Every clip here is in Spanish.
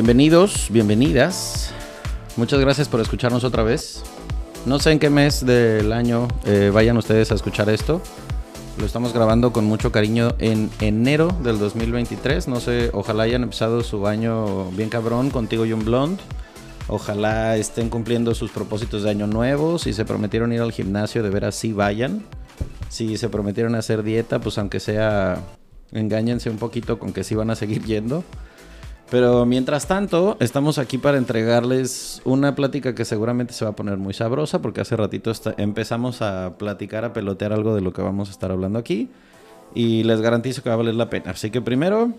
Bienvenidos, bienvenidas. Muchas gracias por escucharnos otra vez. No sé en qué mes del año eh, vayan ustedes a escuchar esto. Lo estamos grabando con mucho cariño en enero del 2023. No sé, ojalá hayan empezado su año bien cabrón contigo y un blond. Ojalá estén cumpliendo sus propósitos de año nuevo. Si se prometieron ir al gimnasio, de veras sí vayan. Si se prometieron hacer dieta, pues aunque sea, engáñense un poquito con que sí van a seguir yendo. Pero mientras tanto, estamos aquí para entregarles una plática que seguramente se va a poner muy sabrosa, porque hace ratito empezamos a platicar, a pelotear algo de lo que vamos a estar hablando aquí. Y les garantizo que va a valer la pena. Así que primero,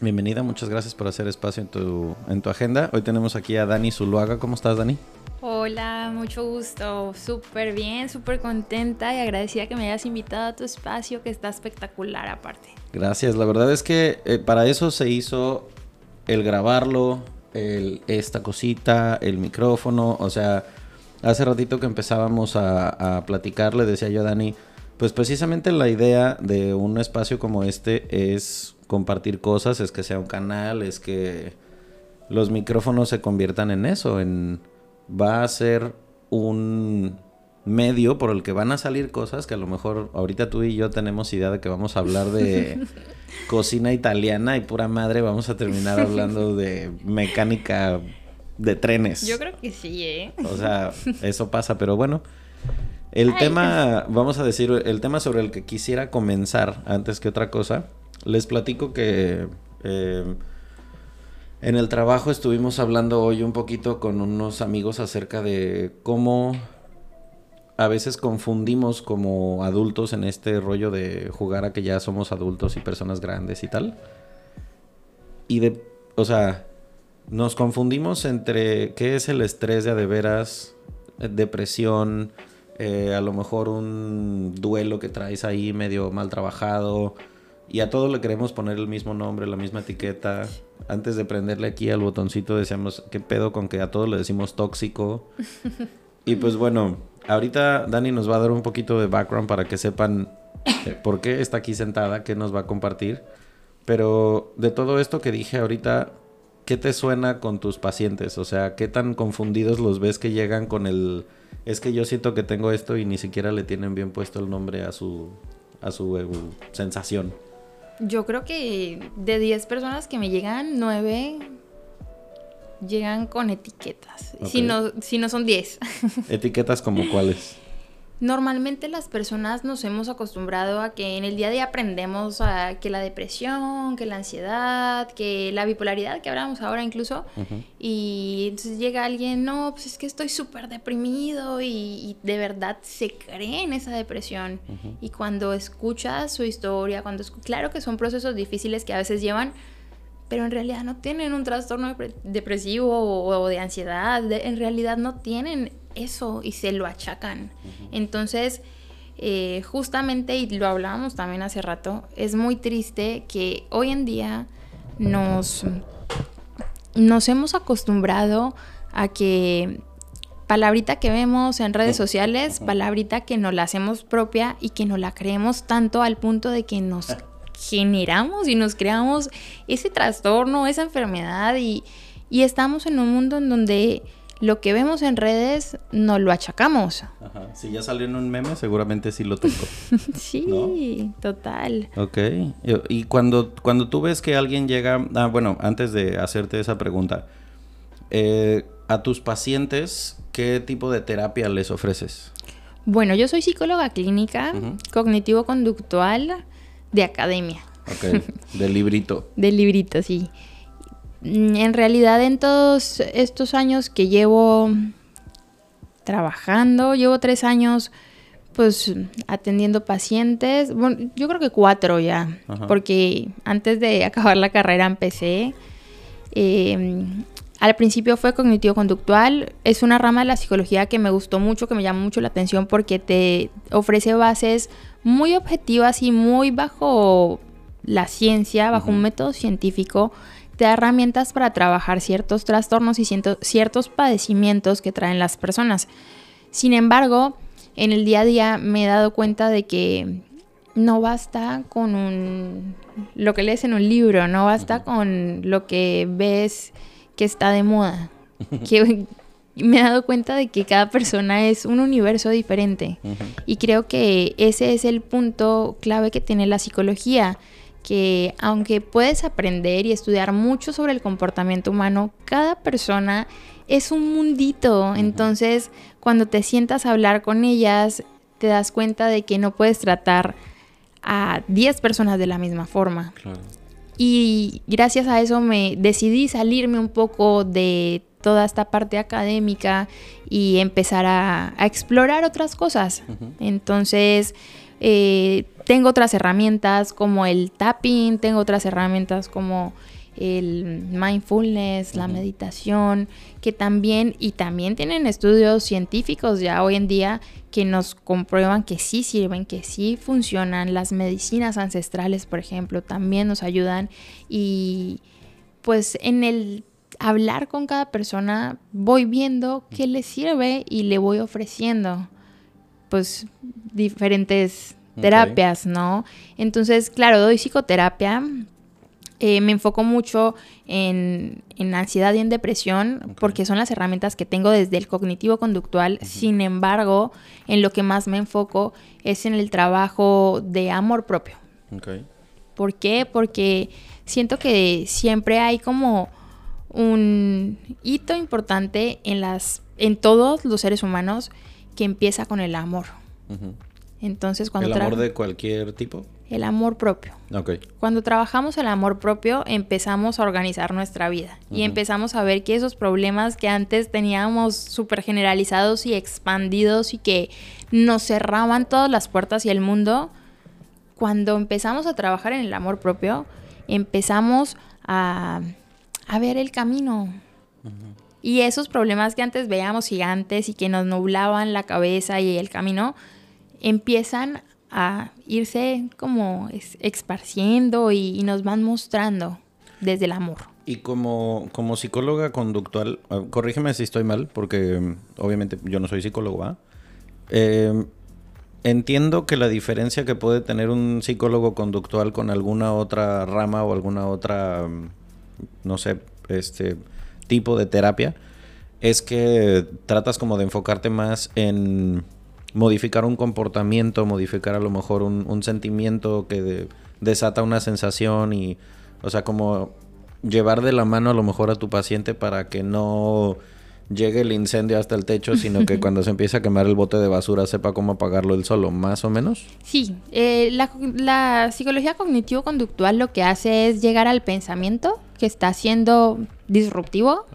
bienvenida, muchas gracias por hacer espacio en tu, en tu agenda. Hoy tenemos aquí a Dani Zuluaga. ¿Cómo estás, Dani? Hola, mucho gusto. Súper bien, súper contenta y agradecida que me hayas invitado a tu espacio, que está espectacular aparte. Gracias, la verdad es que eh, para eso se hizo el grabarlo, esta cosita, el micrófono, o sea, hace ratito que empezábamos a, a platicar, le decía yo a Dani, pues precisamente la idea de un espacio como este es compartir cosas, es que sea un canal, es que los micrófonos se conviertan en eso, en va a ser un medio por el que van a salir cosas que a lo mejor ahorita tú y yo tenemos idea de que vamos a hablar de cocina italiana y pura madre vamos a terminar hablando de mecánica de trenes. Yo creo que sí, ¿eh? O sea, eso pasa, pero bueno. El Ay. tema, vamos a decir, el tema sobre el que quisiera comenzar antes que otra cosa, les platico que eh, en el trabajo estuvimos hablando hoy un poquito con unos amigos acerca de cómo a veces confundimos como adultos en este rollo de jugar a que ya somos adultos y personas grandes y tal. Y de, o sea, nos confundimos entre qué es el estrés de a de veras, eh, depresión, eh, a lo mejor un duelo que traes ahí medio mal trabajado. Y a todo le queremos poner el mismo nombre, la misma etiqueta. Antes de prenderle aquí al botoncito decíamos, ¿qué pedo con que a todo le decimos tóxico? y pues bueno, ahorita Dani nos va a dar un poquito de background para que sepan eh, por qué está aquí sentada, qué nos va a compartir. Pero de todo esto que dije ahorita, ¿qué te suena con tus pacientes? O sea, ¿qué tan confundidos los ves que llegan con el... Es que yo siento que tengo esto y ni siquiera le tienen bien puesto el nombre a su, a su eh, sensación. Yo creo que de 10 personas que me llegan, 9 llegan con etiquetas. Si, no, si no son 10. Etiquetas como cuáles. Normalmente las personas nos hemos acostumbrado a que en el día a día aprendemos a que la depresión, que la ansiedad, que la bipolaridad que hablamos ahora incluso, y entonces llega alguien, no, pues es que estoy súper deprimido y, y de verdad se cree en esa depresión. Y cuando escuchas su historia, cuando escu- claro que son procesos difíciles que a veces llevan, pero en realidad no tienen un trastorno depre- depresivo o, de ansiedad, en realidad no tienen eso y se lo achacan. Entonces, eh, justamente, y lo hablábamos también hace rato, es muy triste que hoy en día nos, nos hemos acostumbrado a que palabrita que vemos en redes sociales, palabrita que nos la hacemos propia y que nos la creemos tanto al punto de que nos generamos y nos creamos ese trastorno, esa enfermedad y, y estamos en un mundo en donde lo que vemos en redes nos lo achacamos. Ajá. Si ya salió en un meme, seguramente sí lo tengo. sí, total. Ok. Y cuando, cuando tú ves que alguien llega... Ah, bueno, antes de hacerte esa pregunta. Eh, a tus pacientes, ¿qué tipo de terapia les ofreces? Bueno, yo soy psicóloga clínica, cognitivo-conductual de academia. Ok, del librito. del librito, sí. Mm, en realidad en todos estos años que llevo trabajando, llevo tres años pues atendiendo pacientes, bueno, yo creo que cuatro ya, porque antes de acabar la carrera empecé. Em, al principio fue cognitivo-conductual, es una rama de la psicología que me gustó mucho, que me llama mucho la atención porque te ofrece bases muy objetivas y muy bajo la ciencia, bajo un método científico te da herramientas para trabajar ciertos trastornos y ciertos padecimientos que traen las personas. Sin embargo, en el día a día me he dado cuenta de que no basta con un, lo que lees en un libro, no basta con lo que ves que está de moda. que me he dado cuenta de que cada persona es un universo diferente. Y creo que ese es el punto clave que tiene la psicología que aunque puedes aprender y estudiar mucho sobre el comportamiento humano, cada persona es un mundito. Entonces, cuando te sientas a hablar con ellas, te das cuenta de que no puedes tratar a 10 personas de la misma forma. Y gracias a eso me decidí salirme un poco de toda esta parte académica y empezar a, explorar otras cosas. Entonces, eh, tengo otras herramientas como el tapping, tengo otras herramientas como el mindfulness, la meditación, que también, y también tienen estudios científicos ya hoy en día que nos comprueban que sí sirven, que sí funcionan. Las medicinas ancestrales, por ejemplo, también nos ayudan. Y pues en el hablar con cada persona voy viendo qué le sirve y le voy ofreciendo pues diferentes terapias, ¿no? Entonces, claro, doy psicoterapia. Eh, me enfoco mucho en, ansiedad y en depresión porque son las herramientas que tengo desde el cognitivo conductual. Sin embargo, en lo que más me enfoco es en el trabajo de amor propio. ¿Por qué? Porque siento que siempre hay como un hito importante en las en todos los seres humanos que empieza con el amor. Entonces, cuando ¿El amor de cualquier tipo? El amor propio. Cuando trabajamos el amor propio, empezamos a organizar nuestra vida y empezamos a ver que esos problemas que antes teníamos súper generalizados y expandidos y que nos cerraban todas las puertas y el mundo, cuando empezamos a trabajar en el amor propio, empezamos a, a ver el camino. Y esos problemas que antes veíamos gigantes y que nos nublaban la cabeza y el camino, empiezan a irse como esparciendo y, nos van mostrando desde el amor. Y como, como psicóloga conductual, ah, corrígeme si estoy mal, porque mm, obviamente yo no soy psicólogo, em, entiendo que la diferencia que puede tener un psicólogo conductual con alguna otra rama o alguna otra, mm, no sé, este tipo de terapia, es que tratas como de enfocarte más en modificar un comportamiento, modificar a lo mejor un, sentimiento que desata una sensación y, o sea, como llevar de la mano a lo mejor a tu paciente para que no llegue el incendio hasta el techo, sino que cuando se empiece a quemar el bote de basura sepa cómo apagarlo él solo, más o menos. Sí, eh, la, la, psicología cognitivo-conductual lo que hace es llegar al pensamiento que está siendo disruptivo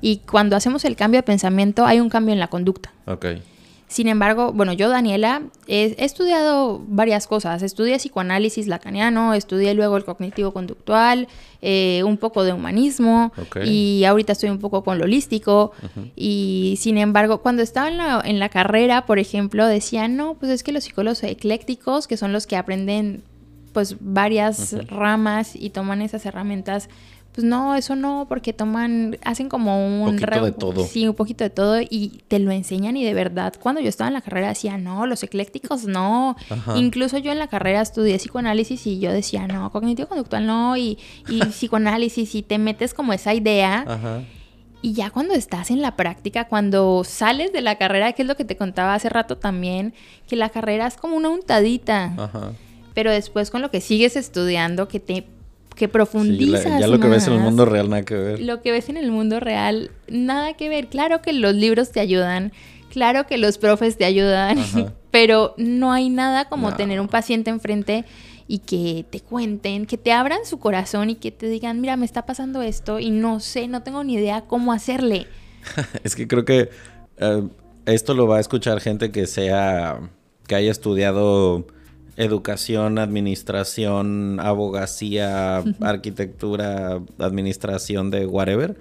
y cuando hacemos el cambio de pensamiento hay un cambio en la conducta. Sin embargo, bueno, yo, Daniela, he, estudiado varias cosas. Estudié psicoanálisis lacaniano, estudié luego el cognitivo-conductual, eh, un poco de humanismo y ahorita estoy un poco con lo holístico. Y sin embargo, cuando estaba en la, en la carrera, por ejemplo, decían, no, pues es que los psicólogos eclécticos, que son los que aprenden pues varias ramas y toman esas herramientas pues no, eso no, porque toman, hacen como un... poquito de todo. Sí, un poquito de todo y te lo enseñan y de verdad, cuando yo estaba en la carrera decía, no, los eclécticos no. Incluso yo en la carrera estudié psicoanálisis y yo decía, no, cognitivo conductual no, y, y psicoanálisis y te metes como esa idea. Y ya cuando estás en la práctica, cuando sales de la carrera, que es lo que te contaba hace rato también, que la carrera es como una untadita. Ajá. Pero después con lo que sigues estudiando, que te que profundizas. ya lo que ves en el mundo real, nada que ver. Lo que ves en el mundo real, nada que ver. Claro que los libros te ayudan, claro que los profes te ayudan, pero no hay nada como tener un paciente enfrente y que te cuenten, que te abran su corazón y que te digan, mira, me está pasando esto y no sé, no tengo ni idea cómo hacerle. es que creo que eh, esto lo va a escuchar gente que sea, que haya estudiado educación, administración, abogacía, arquitectura, administración de whatever.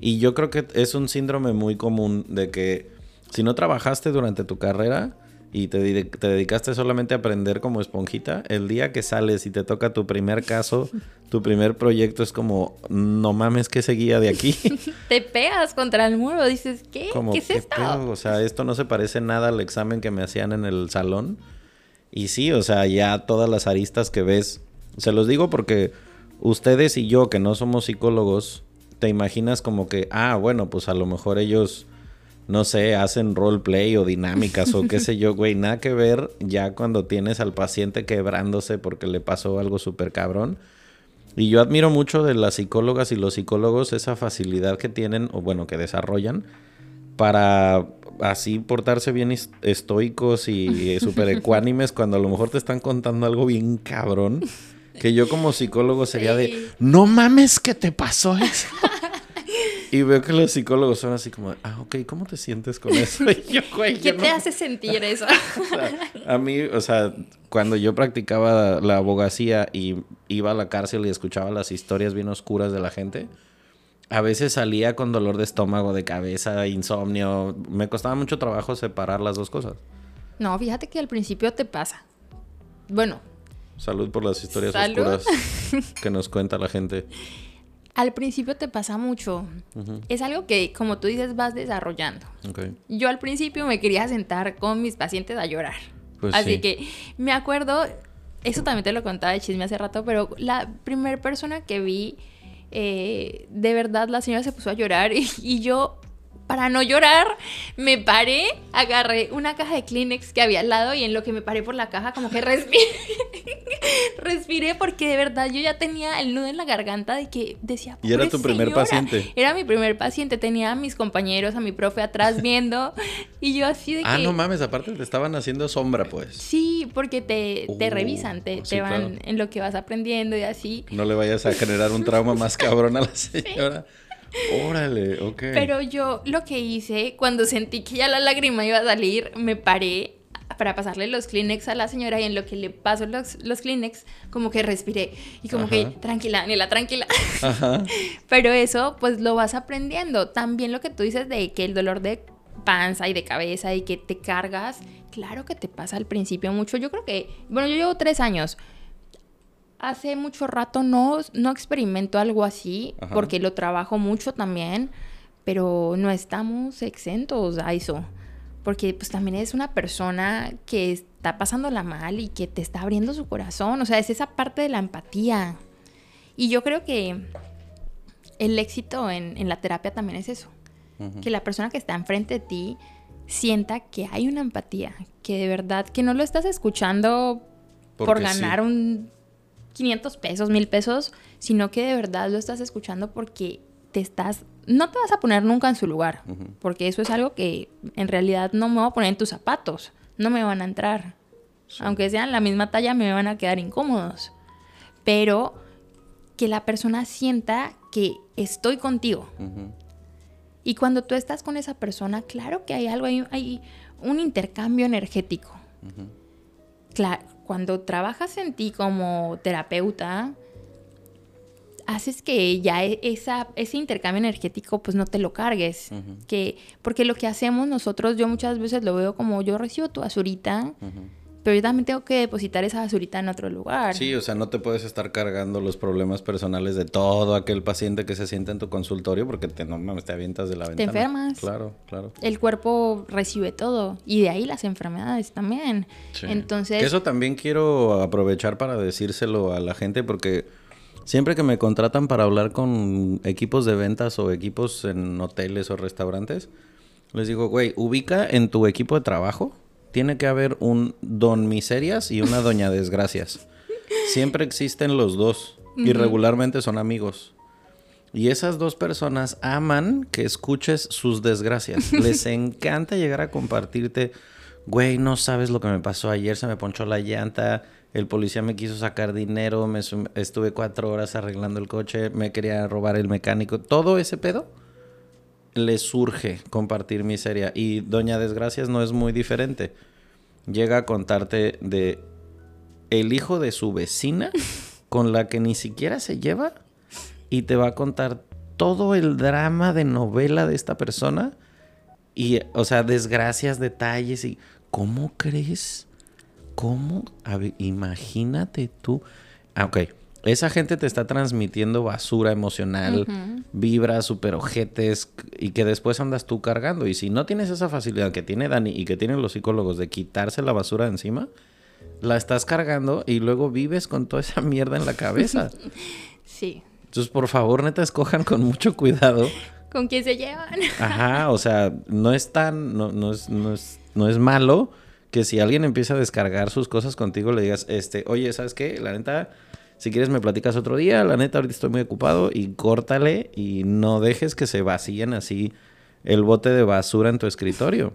Y yo creo que es un síndrome muy común de que si no trabajaste durante tu carrera y te, te, dedicaste solamente a aprender como esponjita, el día que sales y te toca tu primer caso, tu primer proyecto es como, no mames que seguía de aquí. te pegas contra el muro, dices, ¿qué? ¿Qué es esto? O sea, esto no se parece nada al examen que me hacían en el salón. Y sí, o sea, ya todas las aristas que ves, se los digo porque ustedes y yo que no somos psicólogos, te imaginas como que, ah, bueno, pues a lo mejor ellos, no sé, hacen roleplay o dinámicas o qué sé yo, güey, nada que ver ya cuando tienes al paciente quebrándose porque le pasó algo súper cabrón. Y yo admiro mucho de las psicólogas y los psicólogos esa facilidad que tienen, o bueno, que desarrollan para así portarse bien estoicos y súper ecuánimes cuando a lo mejor te están contando algo bien cabrón. Que yo como psicólogo sería de, no mames que te pasó eso. y veo que los psicólogos son así como, ah, ok, ¿cómo te sientes con eso? ¿Qué te hace sentir eso? a mí, o sea, cuando yo practicaba la abogacía y iba a la cárcel y escuchaba las historias bien oscuras de la gente, a veces salía con dolor de estómago, de cabeza, insomnio. Me costaba mucho trabajo separar las dos cosas. No, fíjate que al principio te pasa. Bueno. Salud por las historias oscuras que nos cuenta la gente. Al principio te pasa mucho. Es algo que, como tú dices, vas desarrollando. Yo al principio me quería sentar con mis pacientes a llorar. Pues Así que me acuerdo, eso también te lo contaba de chisme hace rato, pero la primera persona que vi eh, de verdad la señora se puso a llorar y, yo para no llorar, me paré, agarré una caja de Kleenex que había al lado y en lo que me paré por la caja como que respiré. respiré porque de verdad yo ya tenía el nudo en la garganta de que decía... Y era tu primer paciente. Era mi primer paciente, tenía a mis compañeros, a mi profe atrás viendo y yo así de ah, que... Ah, no mames, aparte te estaban haciendo sombra pues. Sí, porque te, te uh, revisan, te, te van en lo que vas aprendiendo y así. No le vayas a generar un trauma más cabrón a la señora. Órale, ok. Pero yo lo que hice, cuando sentí que ya la lágrima iba a salir, me paré para pasarle los Kleenex a la señora y en lo que le paso los, los Kleenex, como que respiré y como que, tranquila, Daniela, tranquila. Ajá. Pero eso, pues lo vas aprendiendo. También lo que tú dices de que el dolor de panza y de cabeza y que te cargas, claro que te pasa al principio mucho. Yo creo que, bueno, yo llevo tres años hace mucho rato no, no experimento algo así, porque lo trabajo mucho también, pero no estamos exentos a eso. Porque pues también es una persona que está pasándola mal y que te está abriendo su corazón. O sea, es esa parte de la empatía. Y yo creo que el éxito en, la terapia también es eso. Que la persona que está enfrente de ti sienta que hay una empatía, que de verdad, que no lo estás escuchando por ganar un 500 pesos, 1000 pesos, sino que de verdad lo estás escuchando porque te estás, no te vas a poner nunca en su lugar, porque eso es algo que en realidad no me voy a poner en tus zapatos, no me van a entrar. Aunque sean la misma talla, me van a quedar incómodos. Pero que la persona sienta que estoy contigo. Y cuando tú estás con esa persona, claro que hay algo, hay, hay un intercambio energético. Claro, cuando trabajas en ti como terapeuta, haces que ya e, esa, ese intercambio energético pues no te lo cargues. que, porque lo que hacemos nosotros, yo muchas veces lo veo como yo recibo tu basurita, pero yo también tengo que depositar esa basurita en otro lugar. Sí, o sea, no te puedes estar cargando los problemas personales de todo aquel paciente que se sienta en tu consultorio porque te, no mames, te avientas de la ventana. Te enfermas. Claro, claro. El cuerpo recibe todo y de ahí las enfermedades también. Entonces... eso también quiero aprovechar para decírselo a la gente porque siempre que me contratan para hablar con equipos de ventas o equipos en hoteles o restaurantes, les digo, güey, ubica en tu equipo de trabajo tiene que haber un don miserias y una doña desgracias. Siempre existen los dos y regularmente son amigos. Y esas dos personas aman que escuches sus desgracias. Les encanta llegar a compartirte, güey, no sabes lo que me pasó ayer, se me ponchó la llanta, el policía me quiso sacar dinero, me estuve cuatro horas arreglando el coche, me quería robar el mecánico, todo ese pedo le surge compartir miseria. Y Doña Desgracias no es muy diferente. Llega a contarte de el hijo de su vecina con la que ni siquiera se lleva y te va a contar todo el drama de novela de esta persona y, o sea, desgracias, detalles y ¿cómo crees? ¿Cómo? A ver, imagínate tú. Ah, ok esa gente te está transmitiendo basura emocional, vibras, super ojetes y que después andas tú cargando. Y si no tienes esa facilidad que tiene Dani y que tienen los psicólogos de quitarse la basura de encima, la estás cargando y luego vives con toda esa mierda en la cabeza. sí. Entonces, por favor, neta, escojan con mucho cuidado. ¿Con quién se llevan? Ajá, o sea, no es tan, no, no, es, no, es, no es malo que si alguien empieza a descargar sus cosas contigo, le digas, este, oye, ¿sabes qué? La neta si quieres me platicas otro día, la neta ahorita estoy muy ocupado y córtale y no dejes que se vacíen así el bote de basura en tu escritorio.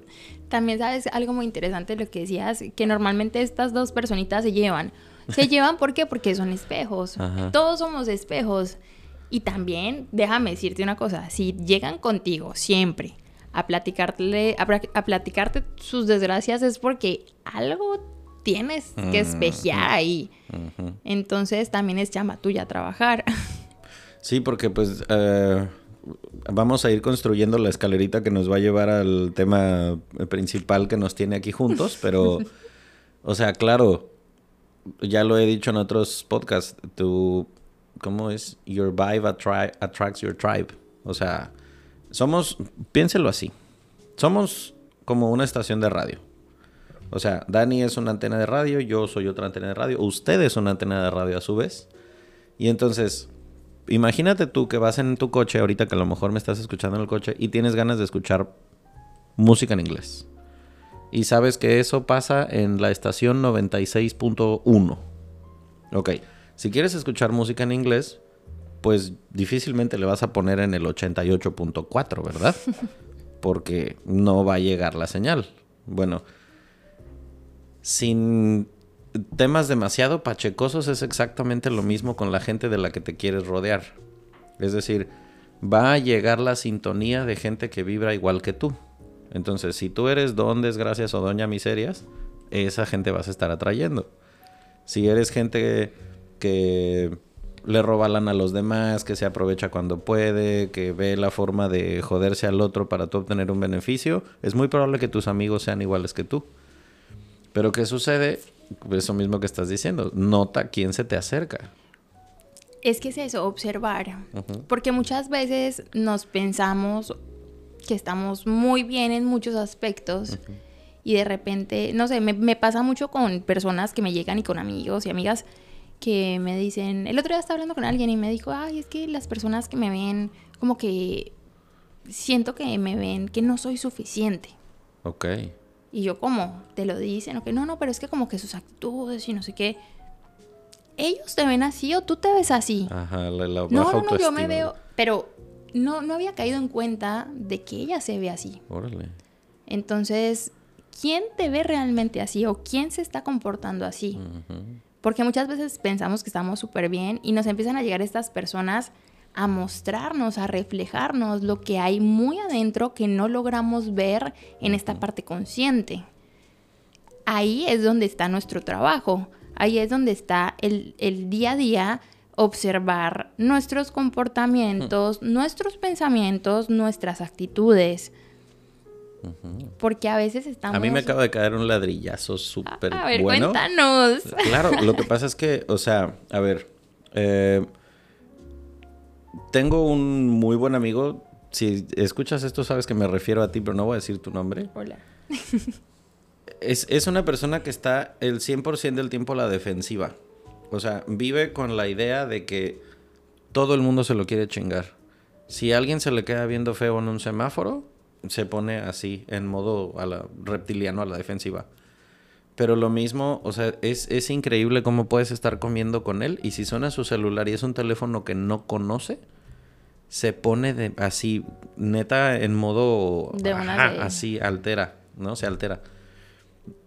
También sabes algo muy interesante lo que decías, que normalmente estas dos personitas se llevan. Se llevan ¿por qué? Porque son espejos. Todos somos espejos. Y también, déjame decirte una cosa, si llegan contigo siempre a platicarte, a platicarte sus desgracias es porque algo tienes que espejear ahí. Entonces también es llama tuya trabajar. Sí, porque pues eh, vamos a ir construyendo la escalerita que nos va a llevar al tema principal que nos tiene aquí juntos, pero, o sea, claro, ya lo he dicho en otros podcasts, tu, ¿cómo es? Your vibe attracts your tribe. O sea, somos, piénselo así, somos como una estación de radio. O sea, Dani es una antena de radio, yo soy otra antena de radio, usted es una antena de radio a su vez. Y entonces, imagínate tú que vas en tu coche, ahorita que a lo mejor me estás escuchando en el coche, y tienes ganas de escuchar música en inglés. Y sabes que eso pasa en la estación 96.1. Ok, si quieres escuchar música en inglés, pues difícilmente le vas a poner en el 88.4, ¿verdad? Porque no va a llegar la señal. Bueno, sin temas demasiado pachecosos es exactamente lo mismo con la gente de la que te quieres rodear. Es decir, va a llegar la sintonía de gente que vibra igual que tú. Entonces, si tú eres don desgracias o doña miserias, esa gente vas a estar atrayendo. Si eres gente que le roba lana a los demás, que se aprovecha cuando puede, que ve la forma de joderse al otro para tú obtener un beneficio, es muy probable que tus amigos sean iguales que tú. Pero ¿qué sucede? Eso mismo que estás diciendo. Nota quién se te acerca. Es que es eso, observar. Porque muchas veces nos pensamos que estamos muy bien en muchos aspectos. Y de repente, no sé, me, me, pasa mucho con personas que me llegan y con amigos y amigas que me dicen, el otro día estaba hablando con alguien y me dijo, ay, es que las personas que me ven, como que siento que me ven que no soy suficiente. Ok. Y yo, ¿cómo? Te lo dicen, o que no, no, pero es que como que sus actitudes y no sé qué. ¿Ellos te ven así o tú te ves así? Ajá, la, la No, no, no, yo me veo, pero no, no había caído en cuenta de que ella se ve así. Órale. Entonces, ¿quién te ve realmente así o quién se está comportando así? Porque muchas veces pensamos que estamos súper bien y nos empiezan a llegar estas personas a mostrarnos, a reflejarnos lo que hay muy adentro que no logramos ver en esta parte consciente. Ahí es donde está nuestro trabajo, ahí es donde está el, día a día observar nuestros comportamientos, nuestros pensamientos, nuestras actitudes. Porque a veces estamos... A mí me acaba de caer un ladrillazo súper bueno. A ver, cuéntanos. Claro, lo que pasa es que, o sea, a ver, eh, tengo un muy buen amigo. Si escuchas esto, sabes que me refiero a ti, pero no voy a decir tu nombre. Hola. es, es una persona que está el 100% del tiempo a la defensiva. O sea, vive con la idea de que todo el mundo se lo quiere chingar. Si a alguien se le queda viendo feo en un semáforo, se pone así, en modo a la, reptiliano a la defensiva. Pero lo mismo, o sea, es, es increíble cómo puedes estar comiendo con él y si suena su celular y es un teléfono que no conoce, se pone de, así, neta, en modo... De una Así, altera, ¿no? Se altera.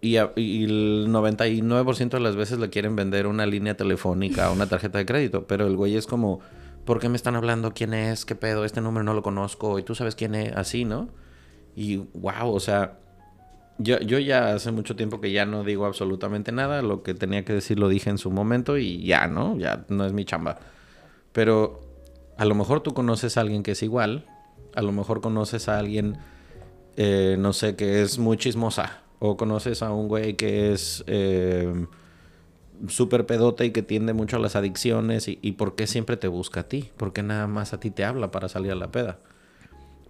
Y, y, el 99% de las veces le quieren vender una línea telefónica o una tarjeta de crédito, pero el güey es como, ¿por qué me están hablando? ¿Quién es? ¿Qué pedo? Este número no lo conozco y tú sabes quién es, así, ¿no? Y wow, o sea, yo, yo ya hace mucho tiempo que ya no digo absolutamente nada. Lo que tenía que decir lo dije en su momento y ya, ¿no? Ya no es mi chamba. Pero a lo mejor tú conoces a alguien que es igual. A lo mejor conoces a alguien, eh, no sé, que es muy chismosa. O conoces a un güey que es eh, súper pedota y que tiende mucho a las adicciones. Y, por qué siempre te busca a ti? ¿Por qué nada más a ti te habla para salir a la peda?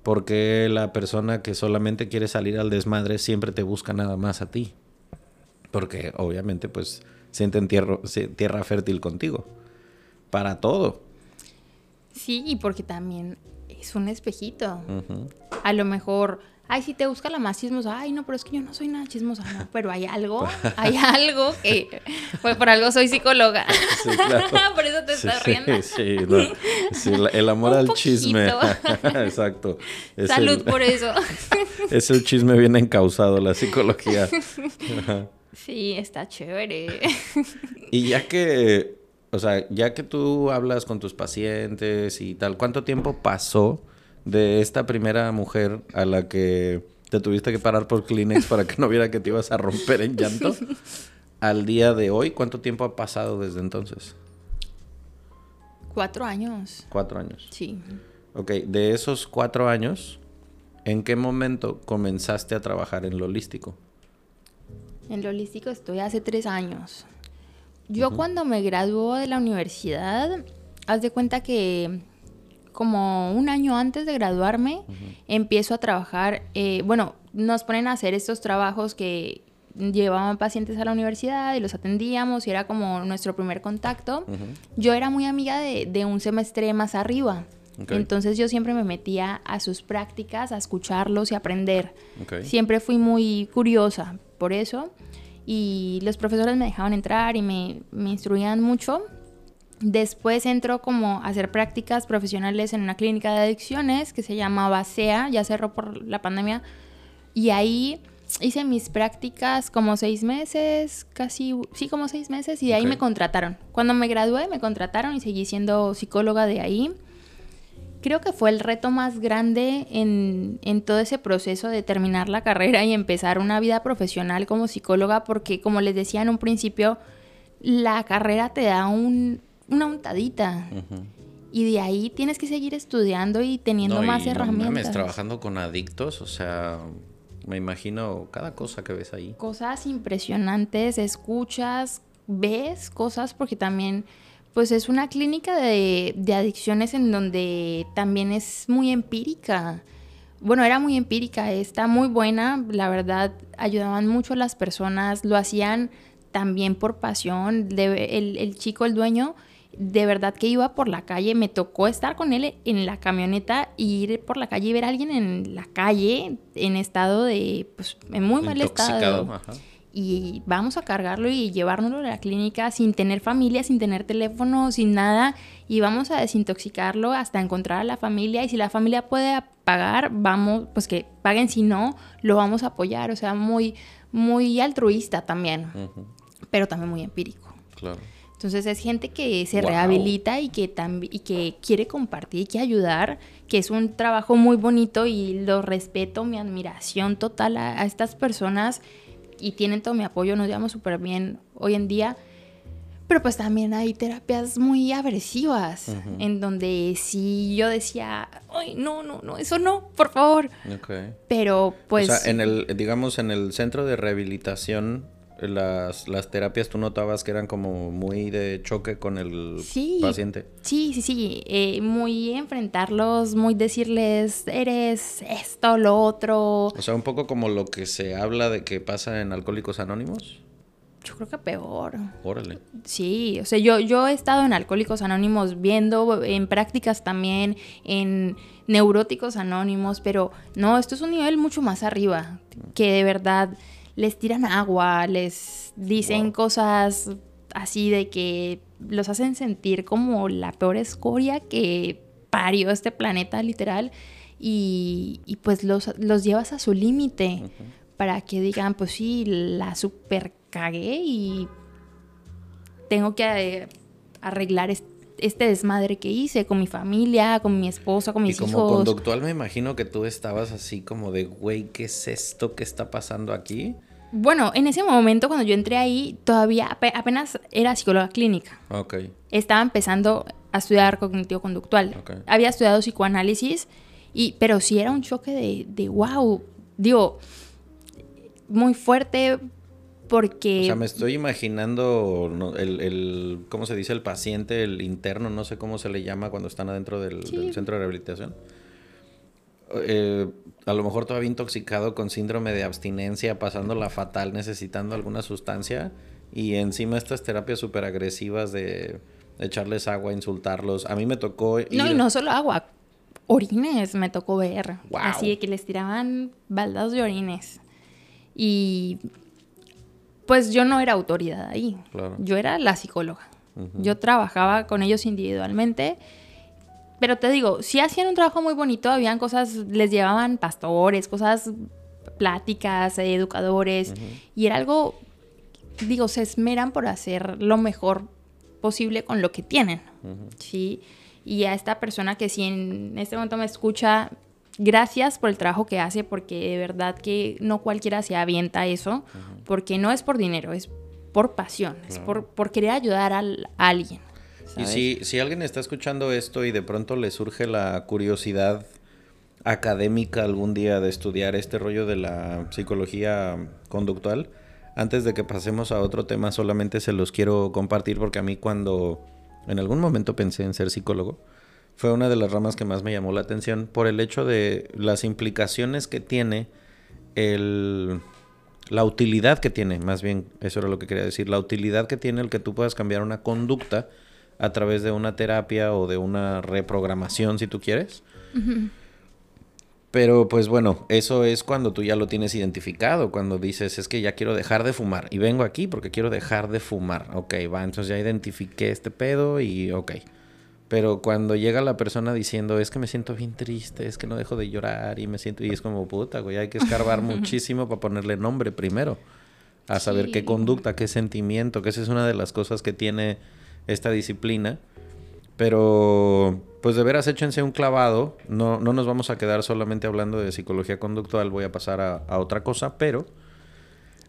¿Por qué la persona que solamente quiere salir al desmadre siempre te busca nada más a ti? Porque obviamente pues sienten tierra, tierra fértil contigo. Para todo. Sí, y porque también es un espejito. A lo mejor ay, si te busca la más chismosa, ay, no, pero es que yo no soy nada chismosa, no, pero hay algo, hay algo que, pues por algo soy psicóloga. Sí, claro. por eso te estás riendo. Sí, no. sí, el amor al chisme. Exacto. Salud por eso. es el chisme bien encausado, la psicología. Sí, está chévere. y ya que, o sea, ya que tú hablas con tus pacientes y tal, ¿cuánto tiempo pasó? de esta primera mujer a la que te tuviste que parar por Kleenex para que no viera que te ibas a romper en llanto, al día de hoy, ¿cuánto tiempo ha pasado desde entonces? Cuatro años. Cuatro años. Sí. Ok, de esos cuatro años, ¿en qué momento comenzaste a trabajar en lo holístico? En lo holístico estoy hace tres años. Yo cuando me graduó de la universidad, haz de cuenta que como un año antes de graduarme, empiezo a trabajar, eh, bueno, nos ponen a hacer estos trabajos que llevaban pacientes a la universidad y los atendíamos y era como nuestro primer contacto. Yo era muy amiga de, un semestre más arriba. Entonces yo siempre me metía a sus prácticas, a escucharlos y aprender. Siempre fui muy curiosa por eso. Y los profesores me dejaban entrar y me, me instruían mucho. Después entró como a hacer prácticas profesionales en una clínica de adicciones que se llamaba SEA, ya cerró por la pandemia. Y ahí hice mis prácticas como seis meses, casi, sí, como seis meses, y de ahí me contrataron. Cuando me gradué, me contrataron y seguí siendo psicóloga de ahí. Creo que fue el reto más grande en, en todo ese proceso de terminar la carrera y empezar una vida profesional como psicóloga, porque como les decía en un principio, la carrera te da un, una untadita. Y de ahí tienes que seguir estudiando y teniendo más herramientas. No trabajando con adictos, o sea, me imagino cada cosa que ves ahí. Cosas impresionantes, escuchas, ves cosas porque también, pues es una clínica de, de adicciones en donde también es muy empírica. Bueno, era muy empírica, está muy buena, la verdad, ayudaban mucho a las personas, lo hacían también por pasión. el, el chico, el dueño, de verdad que iba por la calle, me tocó estar con él en la camioneta y ir por la calle y ver a alguien en la calle en estado de, pues, en muy mal estado. Y vamos a cargarlo y llevárnoslo a la clínica sin tener familia, sin tener teléfono, sin nada. Y vamos a desintoxicarlo hasta encontrar a la familia. Y si la familia puede pagar, vamos, pues que paguen. Si no, lo vamos a apoyar. O sea, muy, muy altruista también. Pero también muy empírico. Claro. Entonces es gente que se rehabilita y que, y que quiere compartir, y quiere ayudar, que es un trabajo muy bonito y lo respeto, mi admiración total a, estas personas y tienen todo mi apoyo, nos llevamos súper bien hoy en día. Pero pues también hay terapias muy agresivas, en donde si yo decía, ay, no, no, no, eso no, por favor. Pero pues... O sea, en el, digamos, en el centro de rehabilitación las, las terapias tú notabas que eran como muy de choque con el paciente. Sí, sí, sí. Eh, muy enfrentarlos, muy decirles, eres esto, lo otro. O sea, un poco como lo que se habla de que pasa en Alcohólicos Anónimos. Yo creo que peor. Órale. Sí, o sea, yo, yo he estado en Alcohólicos Anónimos viendo, en prácticas también, en Neuróticos Anónimos, pero no, esto es un nivel mucho más arriba, que de verdad les tiran agua, les dicen cosas así de que los hacen sentir como la peor escoria que parió este planeta literal y, pues los, llevas a su límite para que digan, pues sí, la super cagué y tengo que eh, arreglar este desmadre que hice con mi familia, con mi esposa, con mis hijos. Y como conductual me imagino que tú estabas así como de, güey, ¿qué es esto que está pasando aquí? Bueno, en ese momento cuando yo entré ahí, todavía apenas era psicóloga clínica. Ok. Estaba empezando a estudiar cognitivo-conductual. Había estudiado psicoanálisis, y, pero sí era un choque de, de wow. Digo, muy fuerte porque... O sea, me estoy imaginando el, el, ¿cómo se dice? El paciente, el interno, no sé cómo se le llama cuando están adentro del, del centro de rehabilitación. Eh, a lo mejor todavía intoxicado con síndrome de abstinencia, pasándola fatal, necesitando alguna sustancia. Y encima estas terapias súper agresivas de echarles agua, insultarlos. A mí me tocó... No, y no solo agua, orines me tocó ver. Así de que les tiraban baldados de orines. Y pues yo no era autoridad ahí. Yo era la psicóloga. Yo trabajaba con ellos individualmente pero te digo, sí hacían un trabajo muy bonito, habían cosas, les llevaban pastores, cosas, pláticas, educadores, y era algo, digo, se esmeran por hacer lo mejor posible con lo que tienen, ¿sí? Y a esta persona que si en este momento me escucha, gracias por el trabajo que hace, porque de verdad que no cualquiera se avienta eso, porque no es por dinero, es por pasión, es por, por querer ayudar a alguien. Y si, si alguien está escuchando esto y de pronto le surge la curiosidad académica algún día de estudiar este rollo de la psicología conductual, antes de que pasemos a otro tema, solamente se los quiero compartir porque a mí cuando en algún momento pensé en ser psicólogo, fue una de las ramas que más me llamó la atención por el hecho de las implicaciones que tiene el la utilidad que tiene, más bien, eso era lo que quería decir, la utilidad que tiene el que tú puedas cambiar una conducta a través de una terapia o de una reprogramación, si tú quieres. Pero pues bueno, eso es cuando tú ya lo tienes identificado, cuando dices, es que ya quiero dejar de fumar y vengo aquí porque quiero dejar de fumar. Ok, va, entonces ya identifiqué este pedo y ok. Pero cuando llega la persona diciendo, es que me siento bien triste, es que no dejo de llorar y me siento, y es como puta, güey, hay que escarbar muchísimo para ponerle nombre primero, a saber qué conducta, qué sentimiento, que esa es una de las cosas que tiene esta disciplina. Pero, pues de veras, échense un clavado. No, no nos vamos a quedar solamente hablando de psicología conductual, voy a pasar a, otra cosa, pero,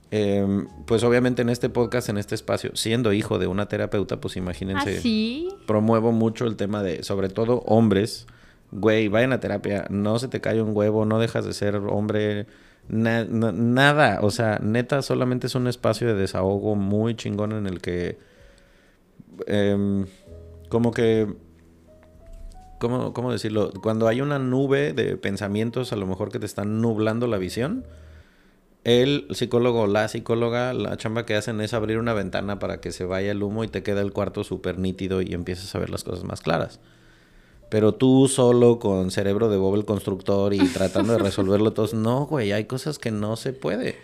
em, pues obviamente en este podcast, en este espacio, siendo hijo de una terapeuta, pues imagínense, ¿Ah, promuevo mucho el tema de, sobre todo hombres, güey, vayan a terapia, no se te cae un huevo, no dejas de ser hombre. nada, o sea, neta, solamente es un espacio de desahogo muy chingón en el que Em, como que, ¿cómo, ¿cómo decirlo? Cuando hay una nube de pensamientos a lo mejor que te están nublando la visión, el psicólogo o la psicóloga, la chamba que hacen es abrir una ventana para que se vaya el humo y te queda el cuarto súper nítido y empieces a ver las cosas más claras. Pero tú solo con cerebro de Bob el constructor y tratando de resolverlo todo, no, güey, hay cosas que no se puede.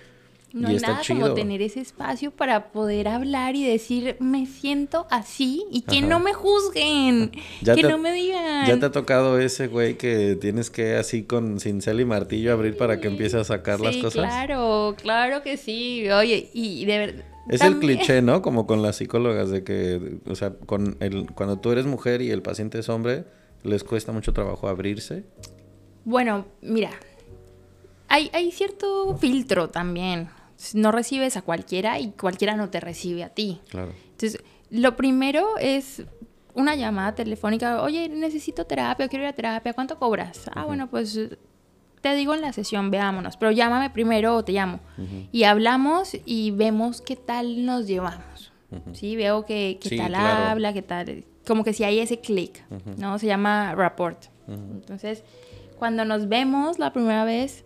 No hay nada como tener ese espacio para poder hablar y decir, me siento así y que no me juzguen, que no me digan. ¿Ya te ha tocado ese güey que tienes que así con cincel y martillo abrir para que empiece a sacar las cosas? Claro, claro que sí. Oye, y de verdad. Es el cliché, ¿no? Como con las psicólogas de que, o sea, con el, cuando tú eres mujer y el paciente es hombre, les cuesta mucho trabajo abrirse. Bueno, mira, hay, hay cierto filtro también no recibes a cualquiera y cualquiera no te recibe a ti. Claro. Entonces, lo primero es una llamada telefónica, oye, necesito terapia, quiero ir a terapia, ¿cuánto cobras? Ah, bueno, pues te digo en la sesión, veámonos, pero llámame primero o te llamo. Y hablamos y vemos qué tal nos llevamos. Sí, veo que qué tal habla, qué tal, como que si hay ese clic, ¿no? Se llama rapport. Entonces, cuando nos vemos la primera vez,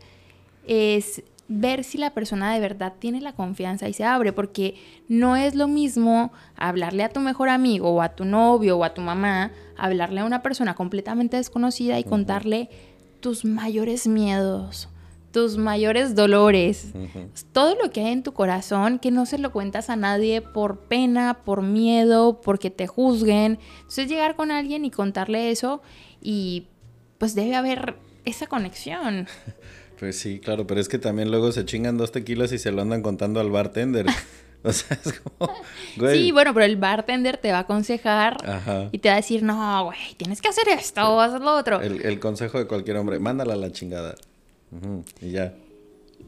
es ver si la persona de verdad tiene la confianza y se abre, porque no es lo mismo hablarle a tu mejor amigo o a tu novio o a tu mamá, hablarle a una persona completamente desconocida y contarle tus mayores miedos, tus mayores dolores, todo lo que hay en tu corazón que no se lo cuentas a nadie por pena, por miedo, porque te juzguen. Entonces llegar con alguien y contarle eso y pues debe haber esa conexión. Pues sí, claro, pero es que también luego se chingan dos tequilas y se lo andan contando al bartender. O sea, es como, Sí, bueno, pero el bartender te va a aconsejar y te va a decir, no, güey, tienes que hacer esto o hacer lo otro. El, consejo de cualquier hombre, mándala a la chingada. y ya.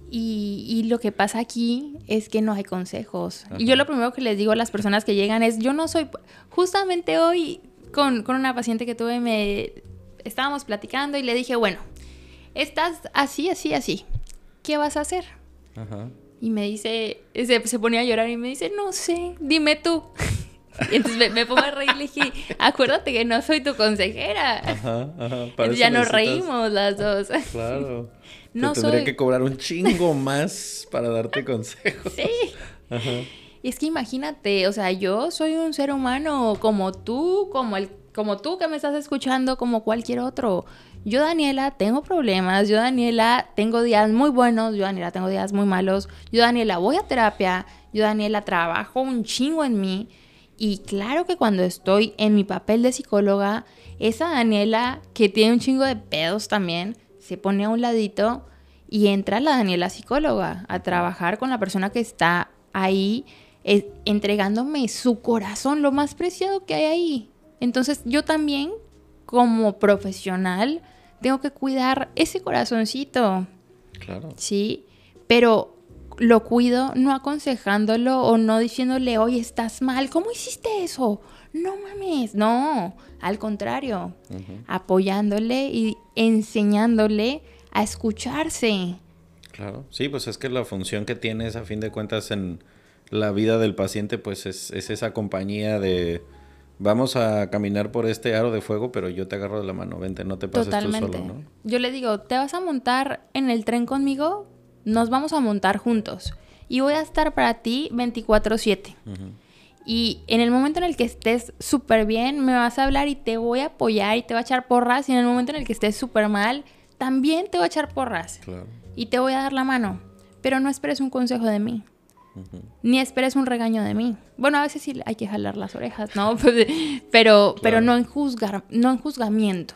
Y, y, lo que pasa aquí es que no hay consejos. Y yo lo primero que les digo a las personas que llegan es, yo no soy... Justamente hoy con, con una paciente que tuve, me estábamos platicando y le dije, bueno, estás así, así, así. ¿Qué vas a hacer? Ajá. Y me dice, se, se ponía a llorar y me dice, no sé, dime tú. Y entonces me, pongo a reír y le dije, acuérdate que no soy tu consejera. Ajá, ajá. ya nos reímos las dos. Claro. no Te tendría que cobrar un chingo más para darte consejos. Sí. Ajá. Y es que imagínate, o sea, yo soy un ser humano como tú, como el, como tú que me estás escuchando, como cualquier otro. Yo, Daniela, tengo problemas, yo, Daniela, tengo días muy buenos, yo, Daniela, tengo días muy malos, yo, Daniela, voy a terapia, yo, Daniela, trabajo un chingo en mí. Y claro que cuando estoy en mi papel de psicóloga, esa Daniela, que tiene un chingo de pedos también, se pone a un ladito y entra la Daniela psicóloga a trabajar con la persona que está ahí entregándome su corazón, lo más preciado que hay ahí. Entonces yo también, como profesional, tengo que cuidar ese corazoncito. Claro. Sí, pero lo cuido no aconsejándolo o no diciéndole, oye, estás mal, ¿cómo hiciste eso? No mames, no, al contrario, apoyándole y enseñándole a escucharse. Claro, sí, pues es que la función que tienes a fin de cuentas en la vida del paciente, pues es, es esa compañía de vamos a caminar por este aro de fuego, pero yo te agarro de la mano, vente, no te pases tú solo, ¿no? Yo le digo, ¿te vas a montar en el tren conmigo? Nos vamos a montar juntos. Y voy a estar para ti 24/7. Y en el momento en el que estés súper bien, me vas a hablar y te voy a apoyar y te voy a echar porras. Y en el momento en el que estés súper mal, también te voy a echar porras. Claro. Y te voy a dar la mano. Pero no esperes un consejo de mí. Ni esperes un regaño de mí. Bueno, a veces sí hay que jalar las orejas, ¿no? Pues, pero, pero no en juzgar, no en juzgamiento,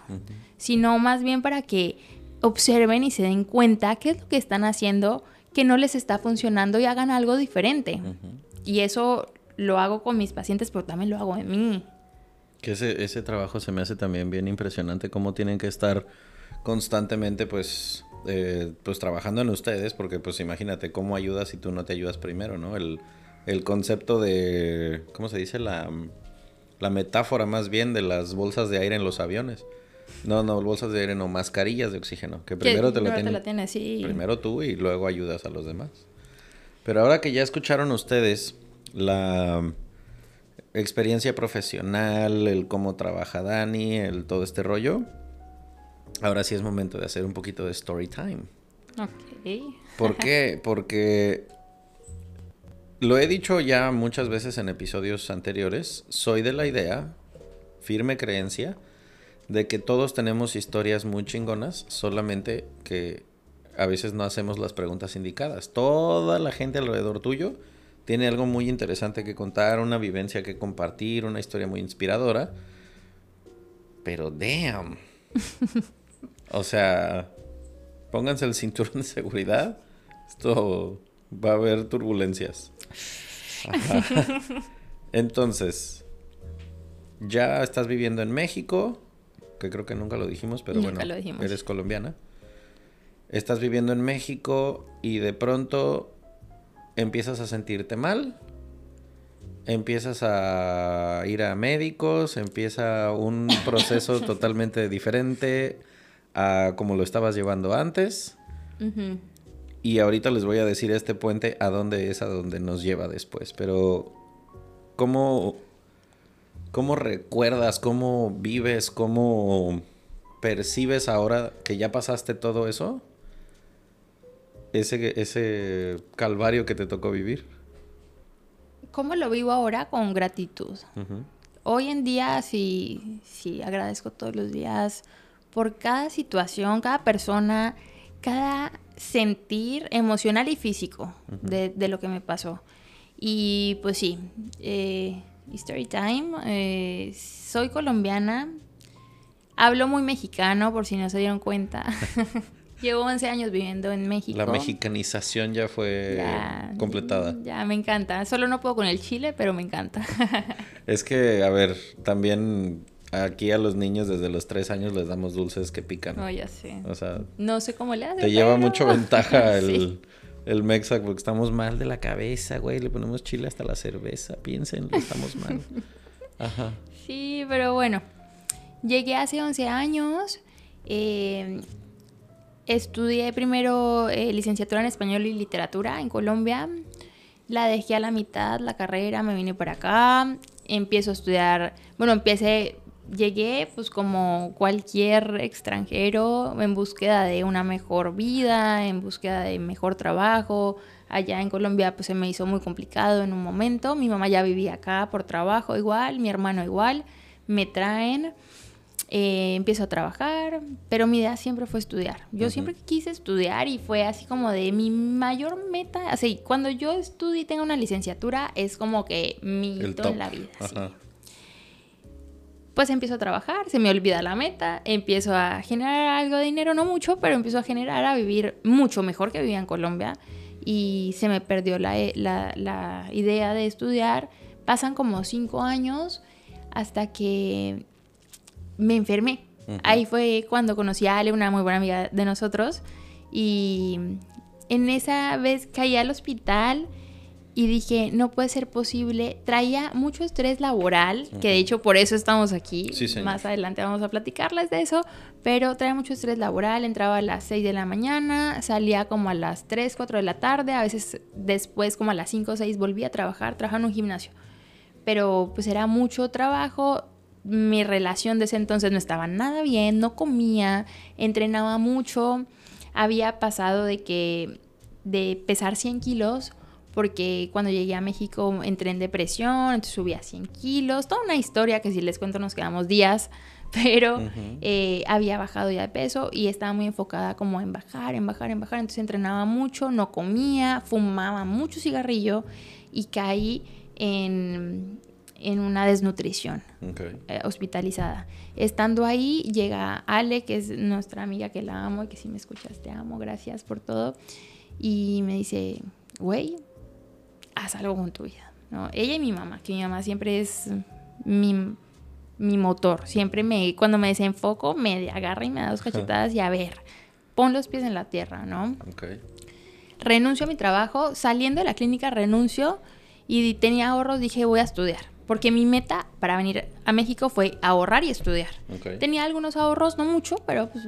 sino más bien para que observen y se den cuenta qué es lo que están haciendo que no les está funcionando y hagan algo diferente. Y eso lo hago con mis pacientes, pero también lo hago en mí. Que ese, ese trabajo se me hace también bien impresionante, cómo tienen que estar constantemente, pues, eh, pues trabajando en ustedes, porque pues imagínate cómo ayudas si tú no te ayudas primero, ¿no? El, concepto de, ¿cómo se dice? La, la metáfora más bien de las bolsas de aire en los aviones. No, no, bolsas de aire, no, mascarillas de oxígeno. Que primero te, la, tienes, sí. Primero tú y luego ayudas a los demás. Pero ahora que ya escucharon ustedes la experiencia profesional, el cómo trabaja Dani, el todo este rollo, Ahora sí es momento de hacer un poquito de story time. Ok. ¿Por qué? Porque lo he dicho ya muchas veces en episodios anteriores. Soy de la idea, firme creencia, de que todos tenemos historias muy chingonas, solamente que a veces no hacemos las preguntas indicadas. Toda la gente alrededor tuyo tiene algo muy interesante que contar, una vivencia que compartir, una historia muy inspiradora. Pero damn. o sea, pónganse el cinturón de seguridad. Esto va a haber turbulencias. Entonces, ya estás viviendo en México, que creo que nunca lo dijimos, pero bueno, eres colombiana. Estás viviendo en México y de pronto empiezas a sentirte mal, empiezas a ir a médicos, empieza un proceso totalmente diferente a como lo estabas llevando antes. Y ahorita les voy a decir este puente a dónde es, a dónde nos lleva después. Pero, ¿cómo, cómo recuerdas, cómo vives, cómo percibes ahora que ya pasaste todo eso? ese, ese calvario que te tocó vivir? ¿Cómo lo vivo ahora? Con gratitud. Hoy en día sí, sí agradezco todos los días por cada situación, cada persona, cada sentir emocional y físico de, lo que me pasó. Y pues sí, eh, Story Time, eh, soy colombiana, hablo muy mexicano por si no se dieron cuenta. Llevo 11 años viviendo en México. La mexicanización ya fue completada. Ya, me encanta. Solo no puedo con el chile, pero me encanta. es que, a ver, también aquí a los niños desde los 3 años les damos dulces que pican. No, ya sé. O sea... No sé cómo le hace, Te lleva mucho ventaja el... El Mexa, porque estamos mal de la cabeza, güey. Le ponemos chile hasta la cerveza. Piénsenlo, estamos mal. Ajá. Sí, pero bueno. Llegué hace 11 años. Eh, Estudié primero eh, licenciatura en español y literatura en Colombia. La dejé a la mitad la carrera, me vine para acá. Empiezo a estudiar, bueno, empecé, llegué pues como cualquier extranjero en búsqueda de una mejor vida, en búsqueda de mejor trabajo. Allá en Colombia pues se me hizo muy complicado en un momento. Mi mamá ya vivía acá por trabajo igual, mi hermano igual. Me traen eh, empiezo a trabajar, pero mi idea siempre fue estudiar. Yo siempre quise estudiar y fue así como de mi mayor meta, así, cuando yo estudie y tenga una licenciatura es como que mi hito en la vida. Pues empiezo a trabajar, se me olvida la meta, empiezo a generar algo de dinero, no mucho, pero empiezo a generar, a vivir mucho mejor que vivía en Colombia y se me perdió la, la idea de estudiar. Pasan como cinco años hasta que me enfermé. Ahí fue cuando conocí a Ale, una muy buena amiga de nosotros. Y en esa vez caí al hospital y dije, no puede ser posible. Traía mucho estrés laboral, que de hecho por eso estamos aquí. Más adelante vamos a platicarles de eso. Pero traía mucho estrés laboral, entraba a las 6 de la mañana, salía como a las 3, 4 de la tarde, a veces después como a las 5 o 6 volvía a trabajar, trabajaba en un gimnasio. Pero pues era mucho trabajo, mi relación de ese entonces no estaba nada bien, no comía, entrenaba mucho, había pasado de que de pesar 100 kilos, porque cuando llegué a México entré en depresión, entonces subí a 100 kilos, toda una historia que si les cuento nos quedamos días, pero eh, había bajado ya de peso y estaba muy enfocada como en bajar, en bajar, en bajar, entonces entrenaba mucho, no comía, fumaba mucho cigarrillo y caí en en una desnutrición eh, hospitalizada. Estando ahí, llega Ale, que es nuestra amiga que la amo y que si me escuchas te amo, gracias por todo. Y me dice, güey, haz algo con tu vida. ¿no? Ella y mi mamá, que mi mamá siempre es mi, mi motor. Siempre me, cuando me desenfoco, me agarra y me da dos cachetadas y a ver, pon los pies en la tierra, ¿no? Renuncio a mi trabajo, saliendo de la clínica renuncio y tenía ahorros, dije voy a estudiar porque mi meta para venir a México fue ahorrar y estudiar. Tenía algunos ahorros, no mucho, pero pues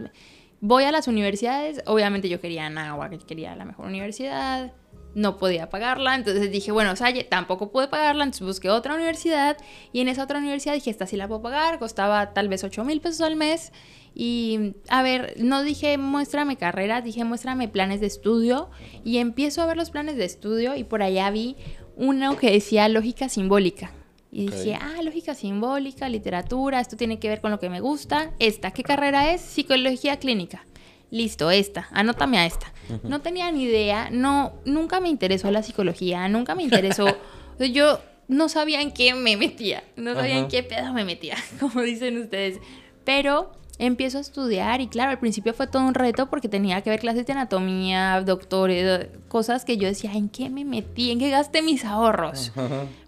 voy a las universidades. Obviamente yo quería que quería la mejor universidad. No podía pagarla, entonces dije, bueno, Salle, tampoco pude pagarla, entonces busqué otra universidad. Y en esa otra universidad dije, esta sí la puedo pagar, costaba tal vez 8 mil pesos al mes. Y a ver, no dije muéstrame carreras, dije muéstrame planes de estudio. Y empiezo a ver los planes de estudio y por allá vi uno que decía lógica simbólica. Y dije, ah, lógica simbólica, literatura, esto tiene que ver con lo que me gusta. Esta, ¿qué carrera es? Psicología clínica. Listo, esta, anótame a esta. No tenía ni idea, no, nunca me interesó la psicología, nunca me interesó, yo no sabía en qué me metía, no sabía en qué pedo me metía, como dicen ustedes, pero empiezo a estudiar y claro, al principio fue todo un reto porque tenía que ver clases de anatomía, doctores, cosas que yo decía, ¿en qué me metí? ¿En qué gasté mis ahorros?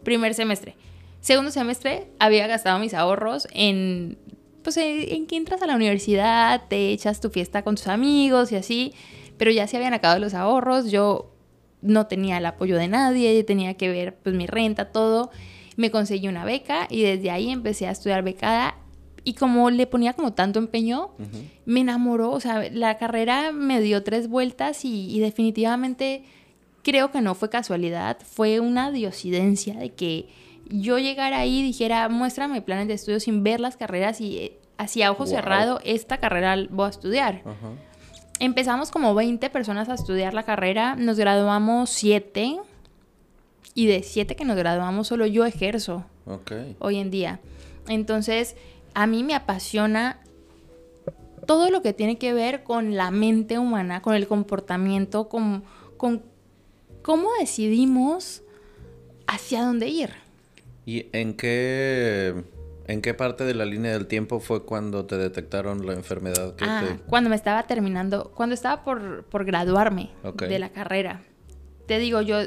Primer semestre. Segundo semestre había gastado mis ahorros en, pues, en, que entras a la universidad, te echas tu fiesta con tus amigos y así, pero ya se habían acabado los ahorros, yo no tenía el apoyo de nadie, tenía que ver pues mi renta, todo. Me conseguí una beca y desde ahí empecé a estudiar becada y como le ponía como tanto empeño, me enamoró, o sea, la carrera me dio tres vueltas y, definitivamente creo que no fue casualidad, fue una diosidencia de que yo llegara ahí y dijera, muéstrame planes de estudio sin ver las carreras y eh, hacia ojo cerrado, esta carrera voy a estudiar. Empezamos como 20 personas a estudiar la carrera, nos graduamos 7 y de 7 que nos graduamos solo yo ejerzo hoy en día. Entonces, a mí me apasiona todo lo que tiene que ver con la mente humana, con el comportamiento, con, con cómo decidimos hacia dónde ir. ¿Y en qué, en qué parte de la línea del tiempo fue cuando te detectaron la enfermedad? ah, cuando me estaba terminando, cuando estaba por, por graduarme de la carrera. Te digo, yo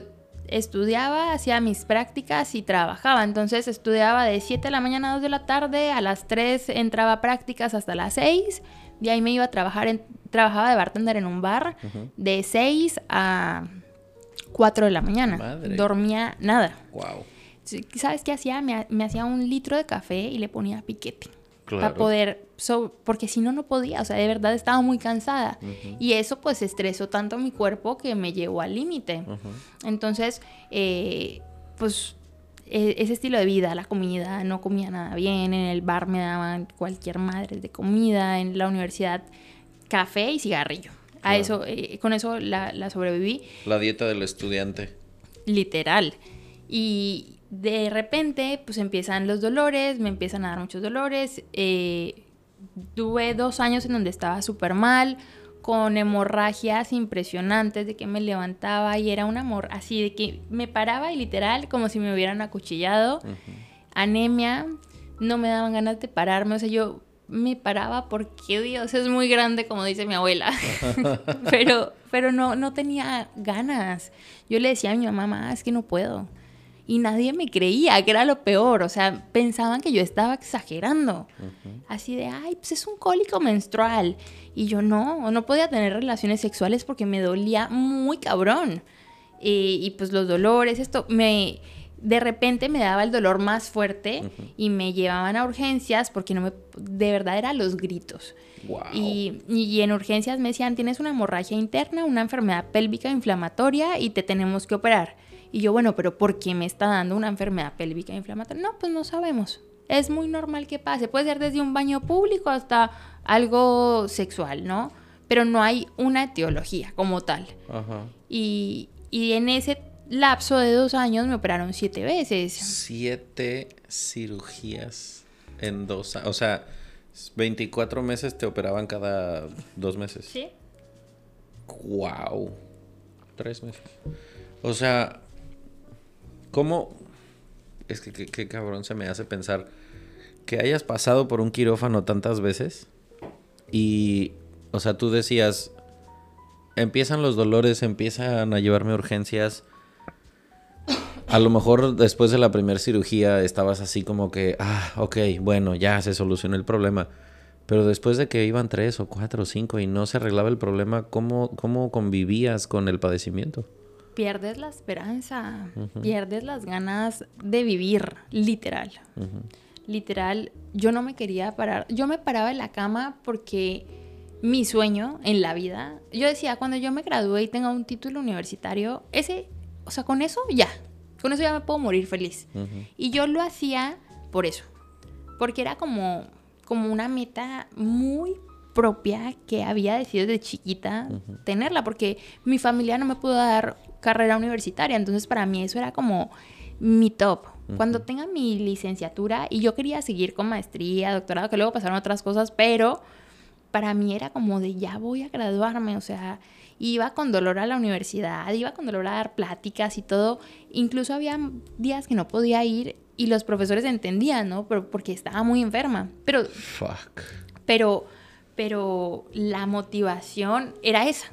estudiaba, hacía mis prácticas y trabajaba. Entonces estudiaba de 7 de la mañana a 2 de la tarde, a las 3 entraba a prácticas hasta las 6, de ahí me iba a trabajar, en, trabajaba de bartender en un bar, de 6 a 4 de la mañana. Dormía nada. Wow. ¿Sabes qué hacía? Me, me hacía un litro de café y le ponía piquete. Para poder, porque si no, no podía, o sea, de verdad estaba muy cansada. Y eso pues estresó tanto mi cuerpo que me llevó al límite. Entonces, eh, pues e, ese estilo de vida, la comida, no comía nada bien, en el bar me daban cualquier madre de comida, en la universidad café y cigarrillo. A eso, eh, con eso la, la sobreviví. La dieta del estudiante. Literal. Y, de repente, pues empiezan los dolores, me empiezan a dar muchos dolores. Eh, tuve dos años en donde estaba súper mal, con hemorragias impresionantes, de que me levantaba y era un amor así, de que me paraba y literal como si me hubieran acuchillado. Anemia, no me daban ganas de pararme, o sea, yo me paraba porque Dios es muy grande, como dice mi abuela. pero pero no, no tenía ganas. Yo le decía a mi mamá, es que no puedo y nadie me creía, que era lo peor, o sea, pensaban que yo estaba exagerando. Así de, ay, pues es un cólico menstrual. Y yo no, no podía tener relaciones sexuales porque me dolía muy cabrón. y pues los dolores, esto, me... De repente me daba el dolor más fuerte y me llevaban a urgencias porque no me... De verdad eran los gritos. Y, y en urgencias me decían, tienes una hemorragia interna, una enfermedad pélvica inflamatoria y te tenemos que operar. Y yo, bueno, pero ¿por qué me está dando una enfermedad pélvica inflamatoria? No, pues no sabemos. Es muy normal que pase. Puede ser desde un baño público hasta algo sexual, ¿no? Pero no hay una etiología como tal. Ajá. Y, y en ese lapso de dos años me operaron siete veces. Siete cirugías en dos años. O sea, 24 meses te operaban cada dos meses. Sí. ¡Wow! Tres meses. O sea, ¿Cómo? Es que qué cabrón se me hace pensar que hayas pasado por un quirófano tantas veces y, o sea, tú decías, empiezan los dolores, empiezan a llevarme urgencias. A lo mejor después de la primera cirugía estabas así como que, ah, ok, bueno, ya se solucionó el problema. Pero después de que iban tres o cuatro o cinco y no se arreglaba el problema, ¿cómo, cómo convivías con el padecimiento? Pierdes la esperanza, pierdes las ganas de vivir, literal. Literal, yo no me quería parar. Yo me paraba en la cama porque mi sueño en la vida, yo decía, cuando yo me gradúe y tenga un título universitario, ese, o sea, con eso ya, con eso ya me puedo morir feliz. Y yo lo hacía por eso, porque era como, como una meta muy propia que había decidido desde chiquita tenerla, porque mi familia no me pudo dar carrera universitaria, entonces para mí eso era como mi top. Cuando tenga mi licenciatura y yo quería seguir con maestría, doctorado, que luego pasaron otras cosas, pero para mí era como de ya voy a graduarme, o sea, iba con dolor a la universidad, iba con dolor a dar pláticas y todo. Incluso había días que no podía ir y los profesores entendían, ¿no? Pero porque estaba muy enferma. Pero. Fuck. Pero. Pero la motivación era esa.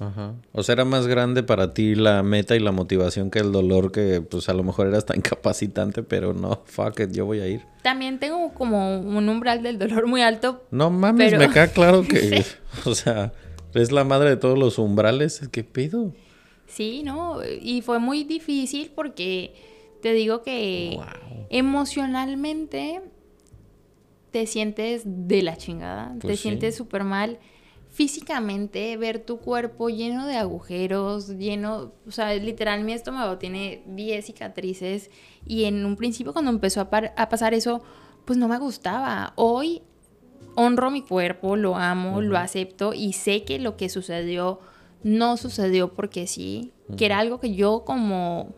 Ajá. O sea, era más grande para ti la meta y la motivación que el dolor que pues a lo mejor era hasta incapacitante, pero no, fuck it, yo voy a ir. También tengo como un umbral del dolor muy alto. No mames, me queda claro que, o sea, es la madre de todos los umbrales, ¿qué pido? Sí, ¿no? Y fue muy difícil porque te digo que emocionalmente te sientes de la chingada, te pues sientes súper mal. Físicamente, ver tu cuerpo lleno de agujeros, lleno, o sea, literal mi estómago tiene 10 cicatrices y en un principio cuando empezó a, a pasar eso, pues no me gustaba. Hoy honro mi cuerpo, lo amo, lo acepto y sé que lo que sucedió no sucedió porque sí, que era algo que yo como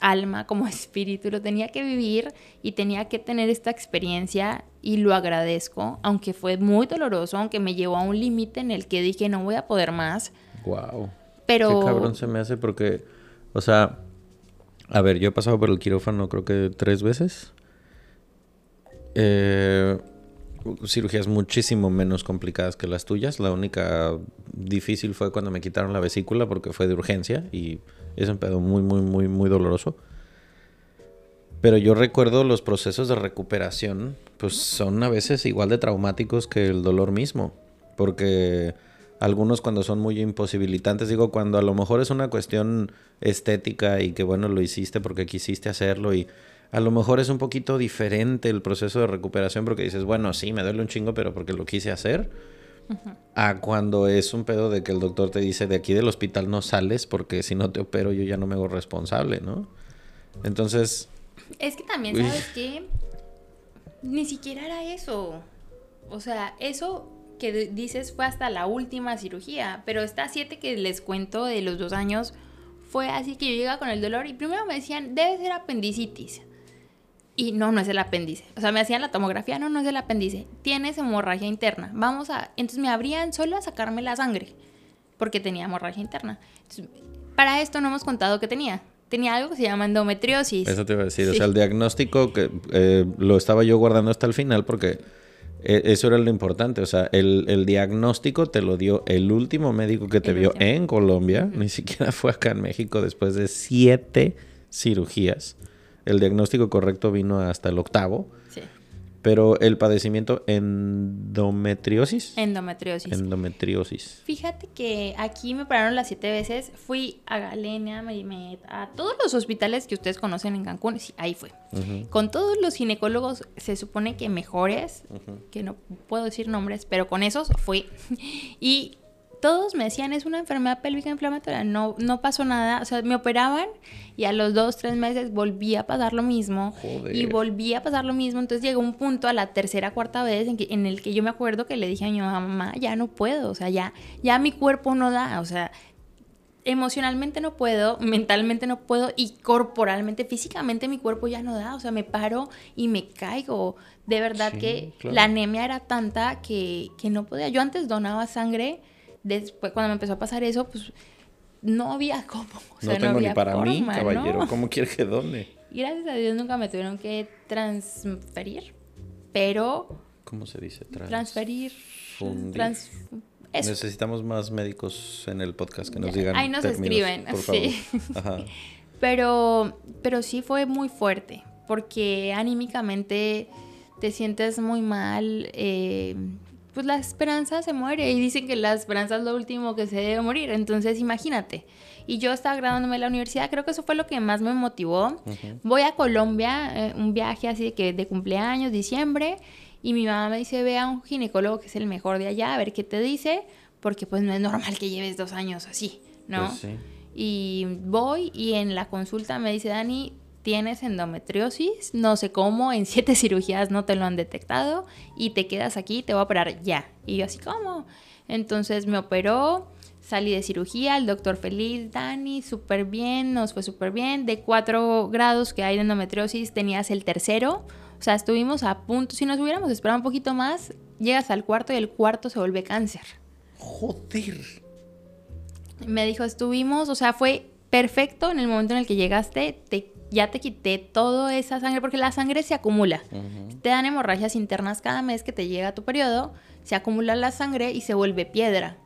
alma, como espíritu, lo tenía que vivir y tenía que tener esta experiencia y lo agradezco, aunque fue muy doloroso, aunque me llevó a un límite en el que dije no voy a poder más. Wow. Pero... Qué cabrón se me hace porque, o sea, a ver, yo he pasado por el quirófano creo que tres veces. Eh, cirugías muchísimo menos complicadas que las tuyas. La única difícil fue cuando me quitaron la vesícula porque fue de urgencia y es un pedo muy, muy, muy, muy doloroso. Pero yo recuerdo los procesos de recuperación, pues son a veces igual de traumáticos que el dolor mismo. Porque algunos cuando son muy imposibilitantes, digo, cuando a lo mejor es una cuestión estética y que bueno, lo hiciste porque quisiste hacerlo y a lo mejor es un poquito diferente el proceso de recuperación porque dices, bueno, sí, me duele un chingo, pero porque lo quise hacer. A cuando es un pedo de que el doctor te dice, de aquí del hospital no sales porque si no te opero yo ya no me hago responsable, ¿no? Entonces... Es que también, ¿sabes qué? Ni siquiera era eso. O sea, eso que dices fue hasta la última cirugía, pero esta siete que les cuento de los dos años fue así que yo llegaba con el dolor y primero me decían, debe ser apendicitis. Y no, no es el apéndice. O sea, me hacían la tomografía, no, no es el apéndice. Tienes hemorragia interna. Vamos a... Entonces me abrían solo a sacarme la sangre, porque tenía hemorragia interna. para esto no hemos contado que tenía. Tenía algo que se llama endometriosis. Eso te iba a decir. O sea, el diagnóstico que eh, lo estaba yo guardando hasta el final porque eh, eso era lo importante. O sea, el, diagnóstico te lo dio el último médico que te vio en Colombia. Ni siquiera fue acá en México después de siete cirugías. El diagnóstico correcto vino hasta el octavo. Sí. Pero el padecimiento endometriosis. Endometriosis. Endometriosis. Fíjate que aquí me pararon las siete veces. Fui a Galenia, a todos los hospitales que ustedes conocen en Cancún. Sí, ahí fue. Con todos los ginecólogos, se supone que mejores, que no puedo decir nombres, pero con esos fui. y todos me decían, es una enfermedad pélvica inflamatoria, no, no pasó nada, o sea, me operaban y a los dos, tres meses volví a pasar lo mismo y volví a pasar lo mismo, entonces llegó un punto a la tercera, cuarta vez en, que, en el que yo me acuerdo que le dije a mi mamá, ya no puedo, o sea, ya, ya mi cuerpo no da, o sea, emocionalmente no puedo, mentalmente no puedo y corporalmente, físicamente mi cuerpo ya no da, o sea, me paro y me caigo. De verdad que la anemia era tanta que, que, no podía. Yo antes donaba sangre después, cuando me empezó a pasar eso, pues no había cómo. no tengo ni para mí, caballero. ¿Cómo quiere que done? Gracias a Dios nunca me tuvieron que transferir, pero... ¿Cómo se dice? transferir. Necesitamos más médicos en el podcast que nos digan. Ahí nos escriben, sí. Pero, pero sí fue muy fuerte, porque anímicamente te sientes muy mal. Eh, pues la esperanza se muere y dicen que la esperanza es lo último que se debe morir. Entonces, imagínate. Y yo estaba graduándome en la universidad, creo que eso fue lo que más me motivó. Voy a Colombia, eh, un viaje así de que de cumpleaños, diciembre, y mi mamá me dice, ve a un ginecólogo que es el mejor de allá, a ver qué te dice, porque pues no es normal que lleves dos años así, ¿no? Pues y voy y en la consulta me dice, Dani, tienes endometriosis, no sé cómo, en siete cirugías no te lo han detectado y te quedas aquí, te voy a operar ya. Y yo así, ¿cómo? Entonces me operó, salí de cirugía, el doctor feliz, Dani, súper bien, nos fue súper bien. De cuatro grados que hay de endometriosis, tenías el tercero. O sea, estuvimos a punto, si nos hubiéramos esperado un poquito más, llegas al cuarto y el cuarto se vuelve cáncer. Joder. Me dijo, estuvimos, o sea, fue perfecto en el momento en el que llegaste, te, ya te quité toda esa sangre, porque la sangre se acumula. Te dan hemorragias internas cada mes que te llega tu periodo, se acumula la sangre y se vuelve piedra.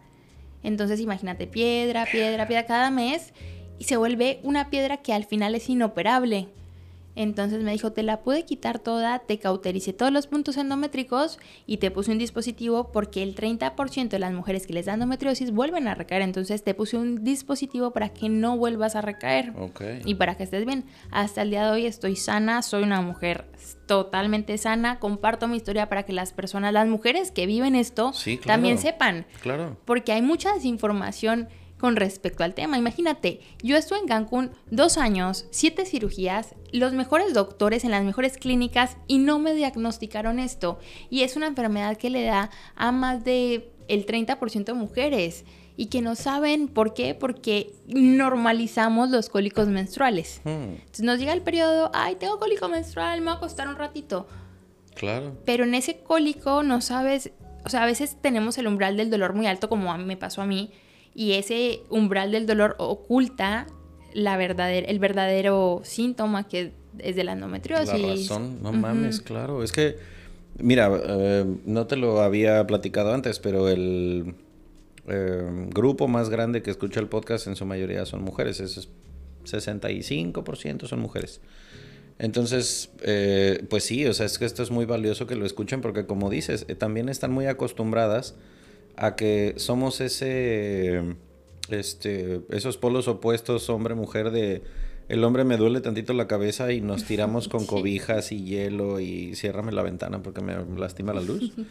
Entonces imagínate piedra, piedra, piedra cada mes y se vuelve una piedra que al final es inoperable. Entonces me dijo, te la pude quitar toda, te cautericé todos los puntos endométricos y te puse un dispositivo porque el 30% de las mujeres que les da endometriosis vuelven a recaer. Entonces te puse un dispositivo para que no vuelvas a recaer y para que estés bien. Hasta el día de hoy estoy sana, soy una mujer totalmente sana. Comparto mi historia para que las personas, las mujeres que viven esto, también sepan. Claro. Porque hay mucha desinformación con respecto al tema. Imagínate, yo estuve en Cancún dos años, siete cirugías, los mejores doctores en las mejores clínicas y no me diagnosticaron esto. Y es una enfermedad que le da a más de el 30% de mujeres y que no saben por qué, porque normalizamos los cólicos menstruales. Hmm. Entonces nos llega el periodo, ay, tengo cólico menstrual, me va a costar un ratito. Claro. Pero en ese cólico no sabes, o sea, a veces tenemos el umbral del dolor muy alto, como a mí me pasó a mí, y ese umbral del dolor oculta la verdadera, el verdadero síntoma que es de la endometriosis. La razón, no mames, claro. Es que, mira, eh, no te lo había platicado antes, pero el eh, grupo más grande que escucha el podcast en su mayoría son mujeres. Es 65% son mujeres. Entonces, eh, pues sí, o sea, es que esto es muy valioso que lo escuchen porque como dices, también están muy acostumbradas a que somos ese, este, esos polos opuestos, hombre-mujer, de el hombre me duele tantito la cabeza y nos tiramos con cobijas y hielo y ciérrame la ventana porque me lastima la luz.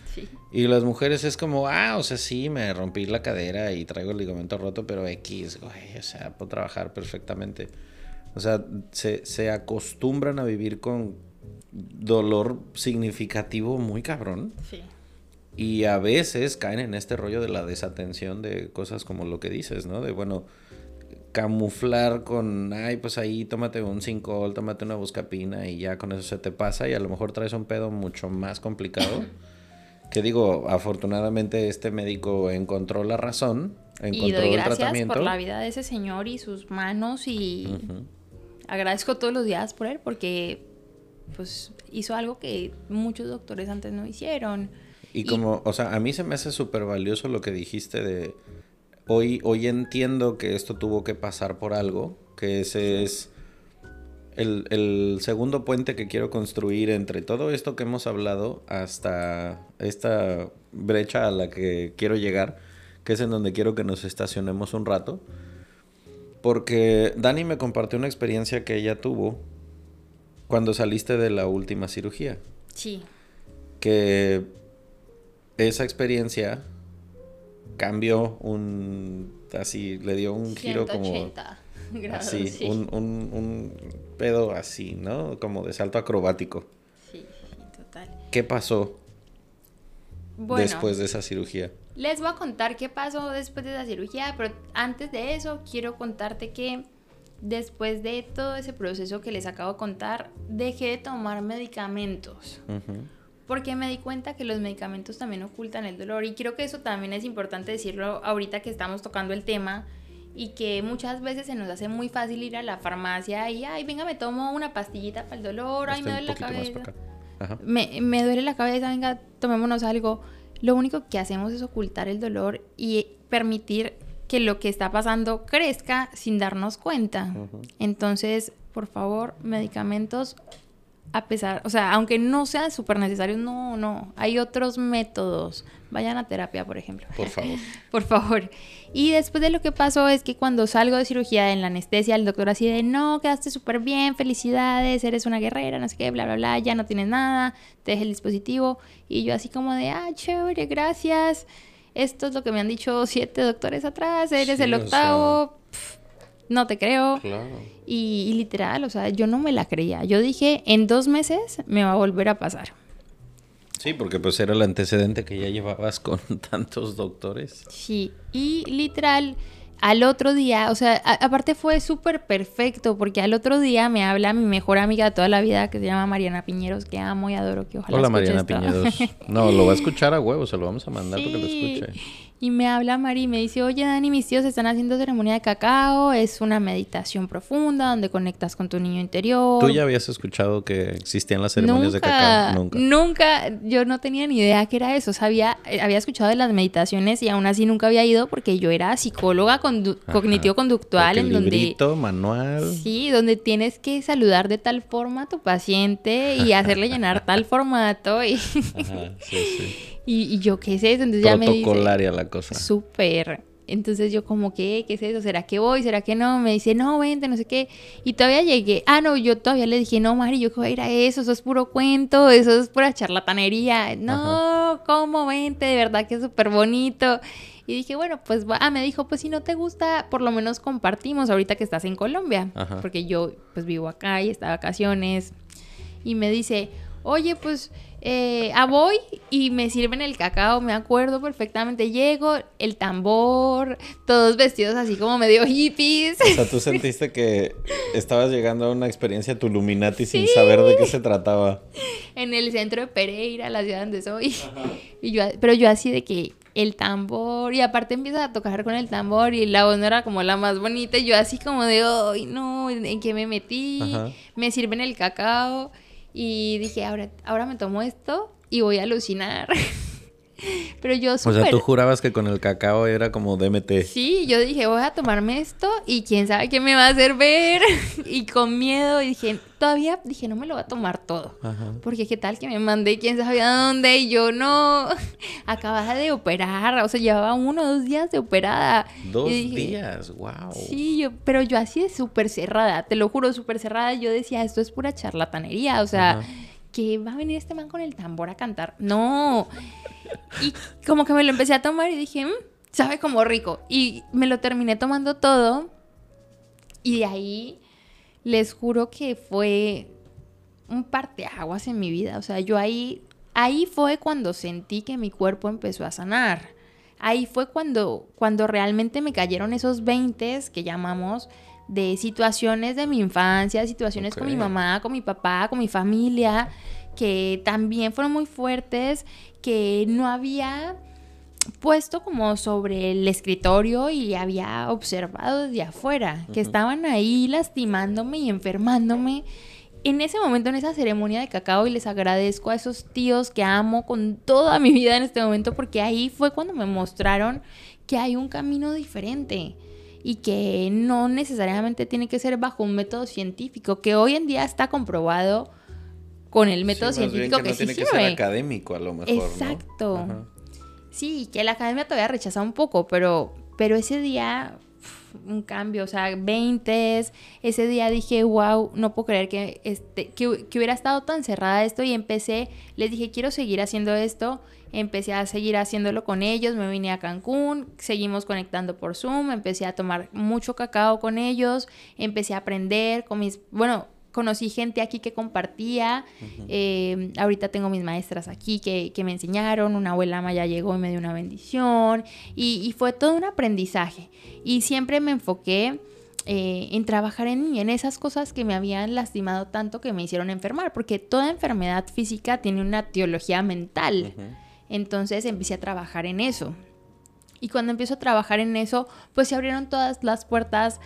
Y las mujeres es como, ah, o sea, sí, me rompí la cadera y traigo el ligamento roto, pero X, güey, o sea, puedo trabajar perfectamente. O sea, se, se acostumbran a vivir con dolor significativo muy cabrón. Sí. Y a veces caen en este rollo de la desatención de cosas como lo que dices, ¿no? De, bueno, camuflar con, ay, pues ahí tómate un 5 tómate una buscapina y ya con eso se te pasa y a lo mejor traes un pedo mucho más complicado. que digo, afortunadamente este médico encontró la razón, encontró y doy gracias por la vida de ese señor y sus manos y agradezco todos los días por él porque pues hizo algo que muchos doctores antes no hicieron. Y como, o sea, a mí se me hace súper valioso lo que dijiste de, hoy, hoy entiendo que esto tuvo que pasar por algo, que ese es el, el, segundo puente que quiero construir entre todo esto que hemos hablado hasta esta brecha a la que quiero llegar, que es en donde quiero que nos estacionemos un rato. Porque Dani me compartió una experiencia que ella tuvo cuando saliste de la última cirugía. Sí. Que esa experiencia cambió un así le dio un giro como grados, así sí. un, un, un, pedo así no como de salto acrobático. Sí, sí total. Qué pasó después de esa cirugía les voy a contar qué pasó después de esa cirugía pero antes de eso quiero contarte que después de todo ese proceso que les acabo de contar dejé de tomar medicamentos porque me di cuenta que los medicamentos también ocultan el dolor y creo que eso también es importante decirlo ahorita que estamos tocando el tema y que muchas veces se nos hace muy fácil ir a la farmacia y, ay, venga, me tomo una pastillita para el dolor, ay, me duele la cabeza. Me, me duele la cabeza, venga, tomémonos algo. Lo único que hacemos es ocultar el dolor y permitir que lo que está pasando crezca sin darnos cuenta. Entonces, por favor, medicamentos a pesar, o sea, aunque no sean súper necesarios, no, no, hay otros métodos. Vayan a terapia, por ejemplo. Por favor. por favor. Y después de lo que pasó es que cuando salgo de cirugía en la anestesia, el doctor así de, no, quedaste súper bien, felicidades, eres una guerrera, no sé qué, bla, bla, bla, ya no tienes nada, te deje el dispositivo. Y yo así como de, ah, chévere, gracias. Esto es lo que me han dicho siete doctores atrás, eres el octavo no te creo. Claro. Y, literal, o sea, yo no me la creía. Yo dije, en dos meses me va a volver a pasar. Sí, porque pues era el antecedente que ya llevabas con tantos doctores. Sí, y literal, al otro día, o sea, aparte fue súper perfecto porque al otro día me habla mi mejor amiga de toda la vida que se llama Mariana Piñeros, que amo y adoro, que ojalá Hola Mariana Piñeros. No, lo va a escuchar a huevo, se lo vamos a mandar porque lo escuche. Y me habla Mari y me dice, oye Dani, mis tíos están haciendo ceremonia de cacao, es una meditación profunda donde conectas con tu niño interior. ¿Tú ya habías escuchado que existían las ceremonias de cacao? Nunca. Nunca, yo no tenía ni idea que era eso. Sabía, eh, había escuchado de las meditaciones y aún así nunca había ido porque yo era psicóloga cognitivo-conductual en donde... manual. Sí, donde tienes que saludar de tal forma a tu paciente y hacerle llenar tal formato y... Ajá, sí, sí. Y, yo, ¿qué es eso? Entonces ya me dice... la cosa. Súper. Entonces yo como, ¿qué? ¿Qué es eso? ¿Será que voy? ¿Será que no? Me dice, no, vente, no sé qué. Y todavía llegué. Ah, no, yo todavía le dije, no, Mari, yo que voy a ir a eso. Eso es puro cuento. Eso es pura charlatanería. No, ¿cómo? Vente, de verdad que es súper bonito. Y dije, bueno, pues, ah, me dijo, pues si no te gusta, por lo menos compartimos ahorita que estás en Colombia. Porque yo, pues, vivo acá y está de vacaciones. Y me dice, oye, pues eh, a voy y me sirven el cacao, me acuerdo perfectamente. Llego, el tambor, todos vestidos así como medio hippies. O sea, tú sentiste que estabas llegando a una experiencia Tuluminati sin saber de qué se trataba. En el centro de Pereira, la ciudad donde soy. Y yo, pero yo así de que el tambor y aparte empieza a tocar con el tambor y la voz no era como la más bonita y yo así como de, ay no, ¿en qué me metí? Me sirven el cacao y dije, ahora, ahora me tomo esto y voy a alucinar. Pero yo super... O sea, tú jurabas que con el cacao era como DMT. Sí, yo dije, voy a tomarme esto y quién sabe qué me va a hacer ver. y con miedo dije, todavía dije, no me lo voy a tomar todo. Porque qué tal que me mandé quién sabe a dónde y yo no. Acababa de operar, o sea, llevaba uno o dos días de operada. Dos días, wow. Sí, yo, pero yo así de súper cerrada, te lo juro, súper cerrada. Yo decía, esto es pura charlatanería, o sea que va a venir este man con el tambor a cantar. No. Y como que me lo empecé a tomar y dije, mm, sabe como rico. Y me lo terminé tomando todo. Y de ahí les juro que fue un parteaguas en mi vida. O sea, yo ahí, ahí fue cuando sentí que mi cuerpo empezó a sanar. Ahí fue cuando, cuando realmente me cayeron esos 20 que llamamos de situaciones de mi infancia, situaciones con mi mamá, con mi papá, con mi familia, que también fueron muy fuertes, que no había puesto como sobre el escritorio y había observado desde afuera, que estaban ahí lastimándome y enfermándome. En ese momento, en esa ceremonia de cacao, y les agradezco a esos tíos que amo con toda mi vida en este momento, porque ahí fue cuando me mostraron que hay un camino diferente y que no necesariamente tiene que ser bajo un método científico, que hoy en día está comprobado con el método científico que, no tiene que ser académico a lo mejor. Exacto. Sí, que la academia todavía rechaza un poco, pero, pero ese día un cambio, o sea, 20, ese día dije, wow, no puedo creer que, este, que, que, hubiera estado tan cerrada esto y empecé, les dije, quiero seguir haciendo esto empecé a seguir haciéndolo con ellos, me vine a Cancún, seguimos conectando por Zoom, empecé a tomar mucho cacao con ellos, empecé a aprender con mis, bueno, conocí gente aquí que compartía, eh, ahorita tengo mis maestras aquí que, me enseñaron, una abuela maya llegó y me dio una bendición y, fue todo un aprendizaje y siempre me enfoqué eh, en trabajar en mí, en esas cosas que me habían lastimado tanto que me hicieron enfermar, porque toda enfermedad física tiene una teología mental. Entonces empecé a trabajar en eso. Y cuando empiezo a trabajar en eso, pues se abrieron todas las puertas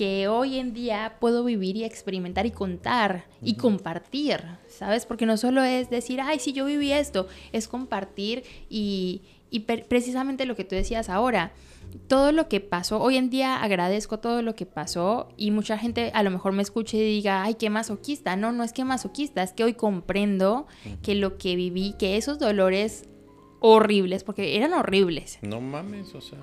que hoy en día puedo vivir y experimentar y contar y compartir, ¿sabes? Porque no solo es decir, ay, sí, yo viví esto, es compartir y, y precisamente lo que tú decías ahora, todo lo que pasó, hoy en día agradezco todo lo que pasó y mucha gente a lo mejor me escuche y diga, ay, qué masoquista. No, no es que masoquista, es que hoy comprendo que lo que viví, que esos dolores horribles, porque eran horribles. No mames, o sea.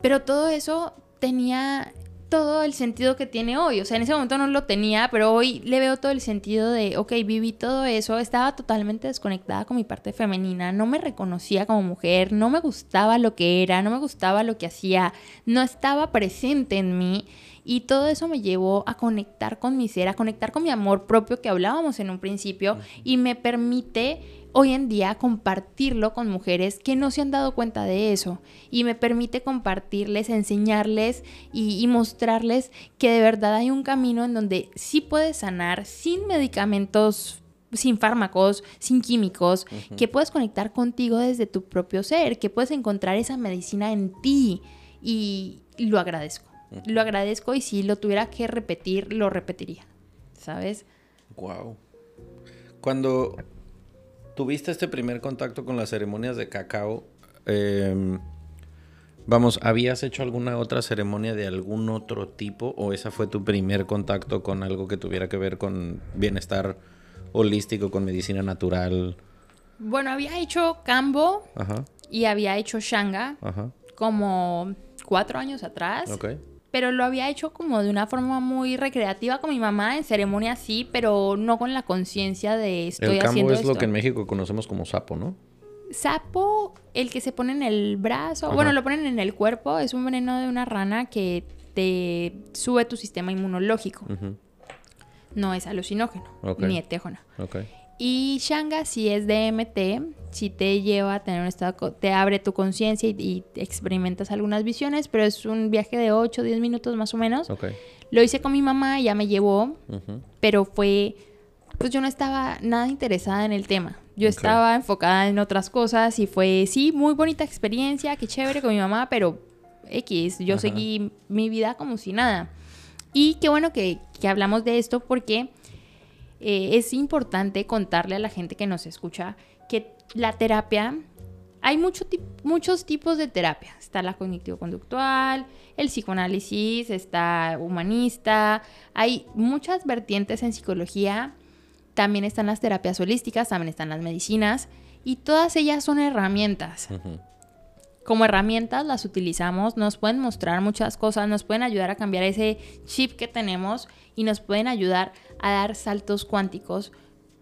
Pero todo eso tenía todo el sentido que tiene hoy. O sea, en ese momento no lo tenía, pero hoy le veo todo el sentido de, ok, viví todo eso, estaba totalmente desconectada con mi parte femenina, no me reconocía como mujer, no me gustaba lo que era, no me gustaba lo que hacía, no estaba presente en mí. Y todo eso me llevó a conectar con mi ser, a conectar con mi amor propio que hablábamos en un principio y me permite hoy en día compartirlo con mujeres que no se han dado cuenta de eso y me permite compartirles, enseñarles y, mostrarles que de verdad hay un camino en donde sí puedes sanar sin medicamentos, sin fármacos, sin químicos, que puedes conectar contigo desde tu propio ser, que puedes encontrar esa medicina en ti y lo agradezco. Lo agradezco y si lo tuviera que repetir, lo repetiría. ¿Sabes? Wow. Cuando tuviste este primer contacto con las ceremonias de cacao, em, vamos, ¿habías hecho alguna otra ceremonia de algún otro tipo o esa fue tu primer contacto con algo que tuviera que ver con bienestar holístico, con medicina natural? Bueno, había hecho Cambo y había hecho Shanga como cuatro años atrás. Okay pero lo había hecho como de una forma muy recreativa con mi mamá, en ceremonia sí, pero no con la conciencia de estoy el cambo es lo que en México conocemos como sapo, ¿no? Sapo, el que se pone en el brazo, bueno, lo ponen en el cuerpo, es un veneno de una rana que te sube tu sistema inmunológico. No es alucinógeno, ni etéjono. Okay. Y Shanga si es DMT, si te lleva a tener un estado, te abre tu conciencia y, experimentas algunas visiones, pero es un viaje de 8 o 10 minutos más o menos. Lo hice con mi mamá, ya me llevó, pero fue, pues yo no estaba nada interesada en el tema. Yo estaba enfocada en otras cosas y fue, sí, muy bonita experiencia, qué chévere con mi mamá, pero X, yo seguí mi vida como si nada. Y qué bueno que, que hablamos de esto porque eh, es importante contarle a la gente que nos escucha que la terapia, hay muchos tipos de terapia. Está la cognitivo-conductual, el psicoanálisis, está humanista, hay muchas vertientes en psicología. También están las terapias holísticas, también están las medicinas y todas ellas son herramientas. Como herramientas las utilizamos, nos pueden mostrar muchas cosas, nos pueden ayudar a cambiar ese chip que tenemos y nos pueden ayudar a dar saltos cuánticos.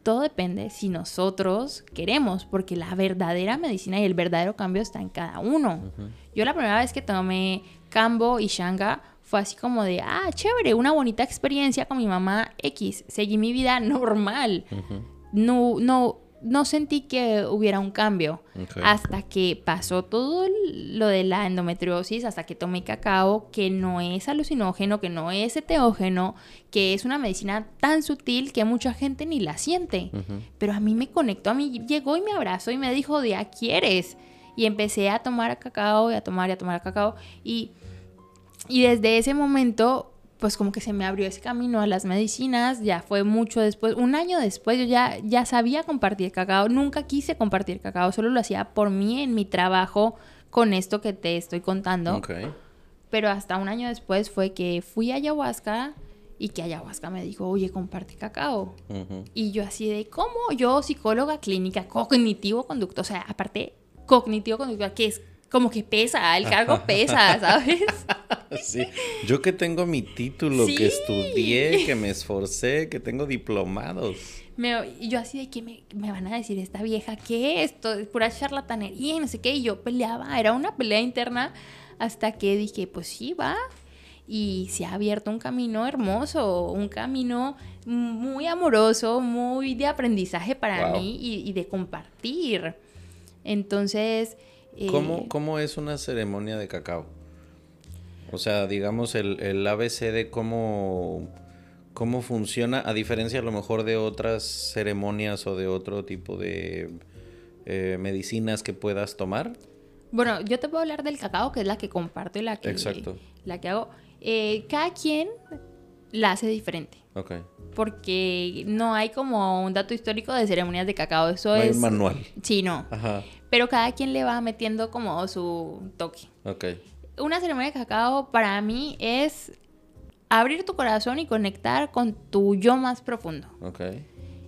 Todo depende si nosotros queremos, porque la verdadera medicina y el verdadero cambio está en cada uno. Yo la primera vez que tomé Cambo y Shanga fue así como de, ah, chévere, una bonita experiencia con mi mamá X. Seguí mi vida normal. No, no, no sentí que hubiera un cambio hasta que pasó todo lo de la endometriosis, hasta que tomé cacao, que no es alucinógeno, que no es eteógeno, que es una medicina tan sutil que mucha gente ni la siente. Pero a mí me conectó, a mí llegó y me abrazó y me dijo, ¿de a quieres? Y empecé a tomar cacao y a tomar y a tomar cacao. Y, y desde ese momento pues como que se me abrió ese camino a las medicinas, ya fue mucho después, un año después yo ya, ya sabía compartir cacao, nunca quise compartir cacao, solo lo hacía por mí en mi trabajo con esto que te estoy contando. Pero hasta un año después fue que fui a ayahuasca y que ayahuasca me dijo, oye, comparte cacao. Y yo así de, ¿cómo? Yo, psicóloga clínica, cognitivo conducto, o sea, aparte, cognitivo conducto, que es como que pesa, el cargo pesa, ¿sabes? sí, yo que tengo mi título, que estudié, que me esforcé, que tengo diplomados. y yo así de que me, van a decir esta vieja, ¿qué es esto? Es pura charlatanería y no sé qué. Y yo peleaba, era una pelea interna hasta que dije, pues sí, va. Y se ha abierto un camino hermoso, un camino muy amoroso, muy de aprendizaje para mí y, y de compartir. Entonces, ¿Cómo, eh, ¿Cómo, es una ceremonia de cacao? O sea, digamos el, el ABC de cómo, cómo funciona, a diferencia a lo mejor de otras ceremonias o de otro tipo de eh, medicinas que puedas tomar. Bueno, yo te puedo hablar del cacao, que es la que comparto y la que, Exacto. La que hago. Eh, cada quien la hace diferente. Ok. Porque no hay como un dato histórico de ceremonias de cacao. Eso es. Hay manual. Sí, no. Ajá. Pero cada quien le va metiendo como su toque. Ok. Una ceremonia de cacao para mí es abrir tu corazón y conectar con tu yo más profundo. Ok.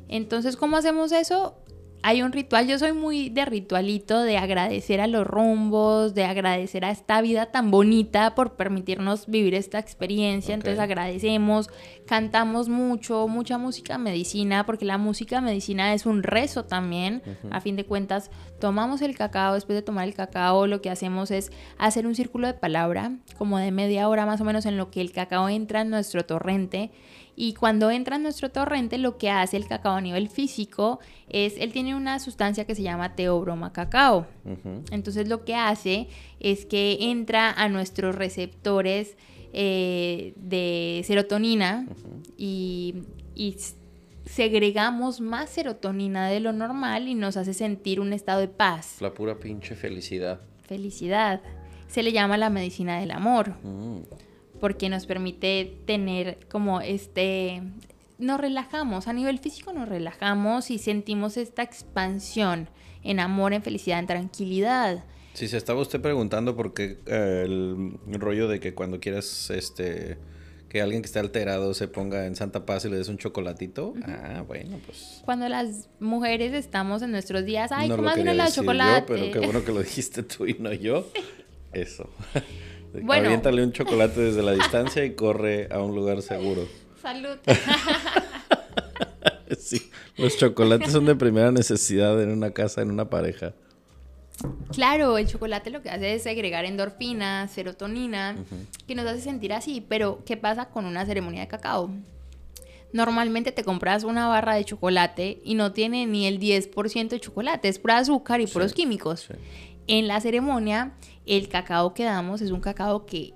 Entonces, ¿cómo hacemos eso? Hay un ritual, yo soy muy de ritualito, de agradecer a los rumbos, de agradecer a esta vida tan bonita por permitirnos vivir esta experiencia, entonces agradecemos, cantamos mucho, mucha música medicina, porque la música medicina es un rezo también, a fin de cuentas, tomamos el cacao, después de tomar el cacao lo que hacemos es hacer un círculo de palabra, como de media hora más o menos en lo que el cacao entra en nuestro torrente, Y cuando entra en nuestro torrente, lo que hace el cacao a nivel físico es, él tiene una sustancia que se llama teobroma cacao. Entonces lo que hace es que entra a nuestros receptores eh, de serotonina y, y segregamos más serotonina de lo normal y nos hace sentir un estado de paz. La pura pinche felicidad. Felicidad. Se le llama la medicina del amor. Mm porque nos permite tener como este, nos relajamos, a nivel físico nos relajamos y sentimos esta expansión en amor, en felicidad, en tranquilidad. Si se estaba usted preguntando por qué eh, el rollo de que cuando quieras este que alguien que esté alterado se ponga en Santa Paz y le des un chocolatito. Ah, bueno, pues. Cuando las mujeres estamos en nuestros días, ay, ¿cómo hacen el chocolate? pero qué bueno que lo dijiste tú y no yo. Eso. Bueno. Aviéntale un chocolate desde la distancia y corre a un lugar seguro. Salud. sí, los chocolates son de primera necesidad en una casa, en una pareja. Claro, el chocolate lo que hace es segregar endorfina, serotonina, que nos hace sentir así. Pero, ¿qué pasa con una ceremonia de cacao? Normalmente te compras una barra de chocolate y no tiene ni el 10% de chocolate, es pura azúcar y puros químicos. En la ceremonia, el cacao que damos es un cacao que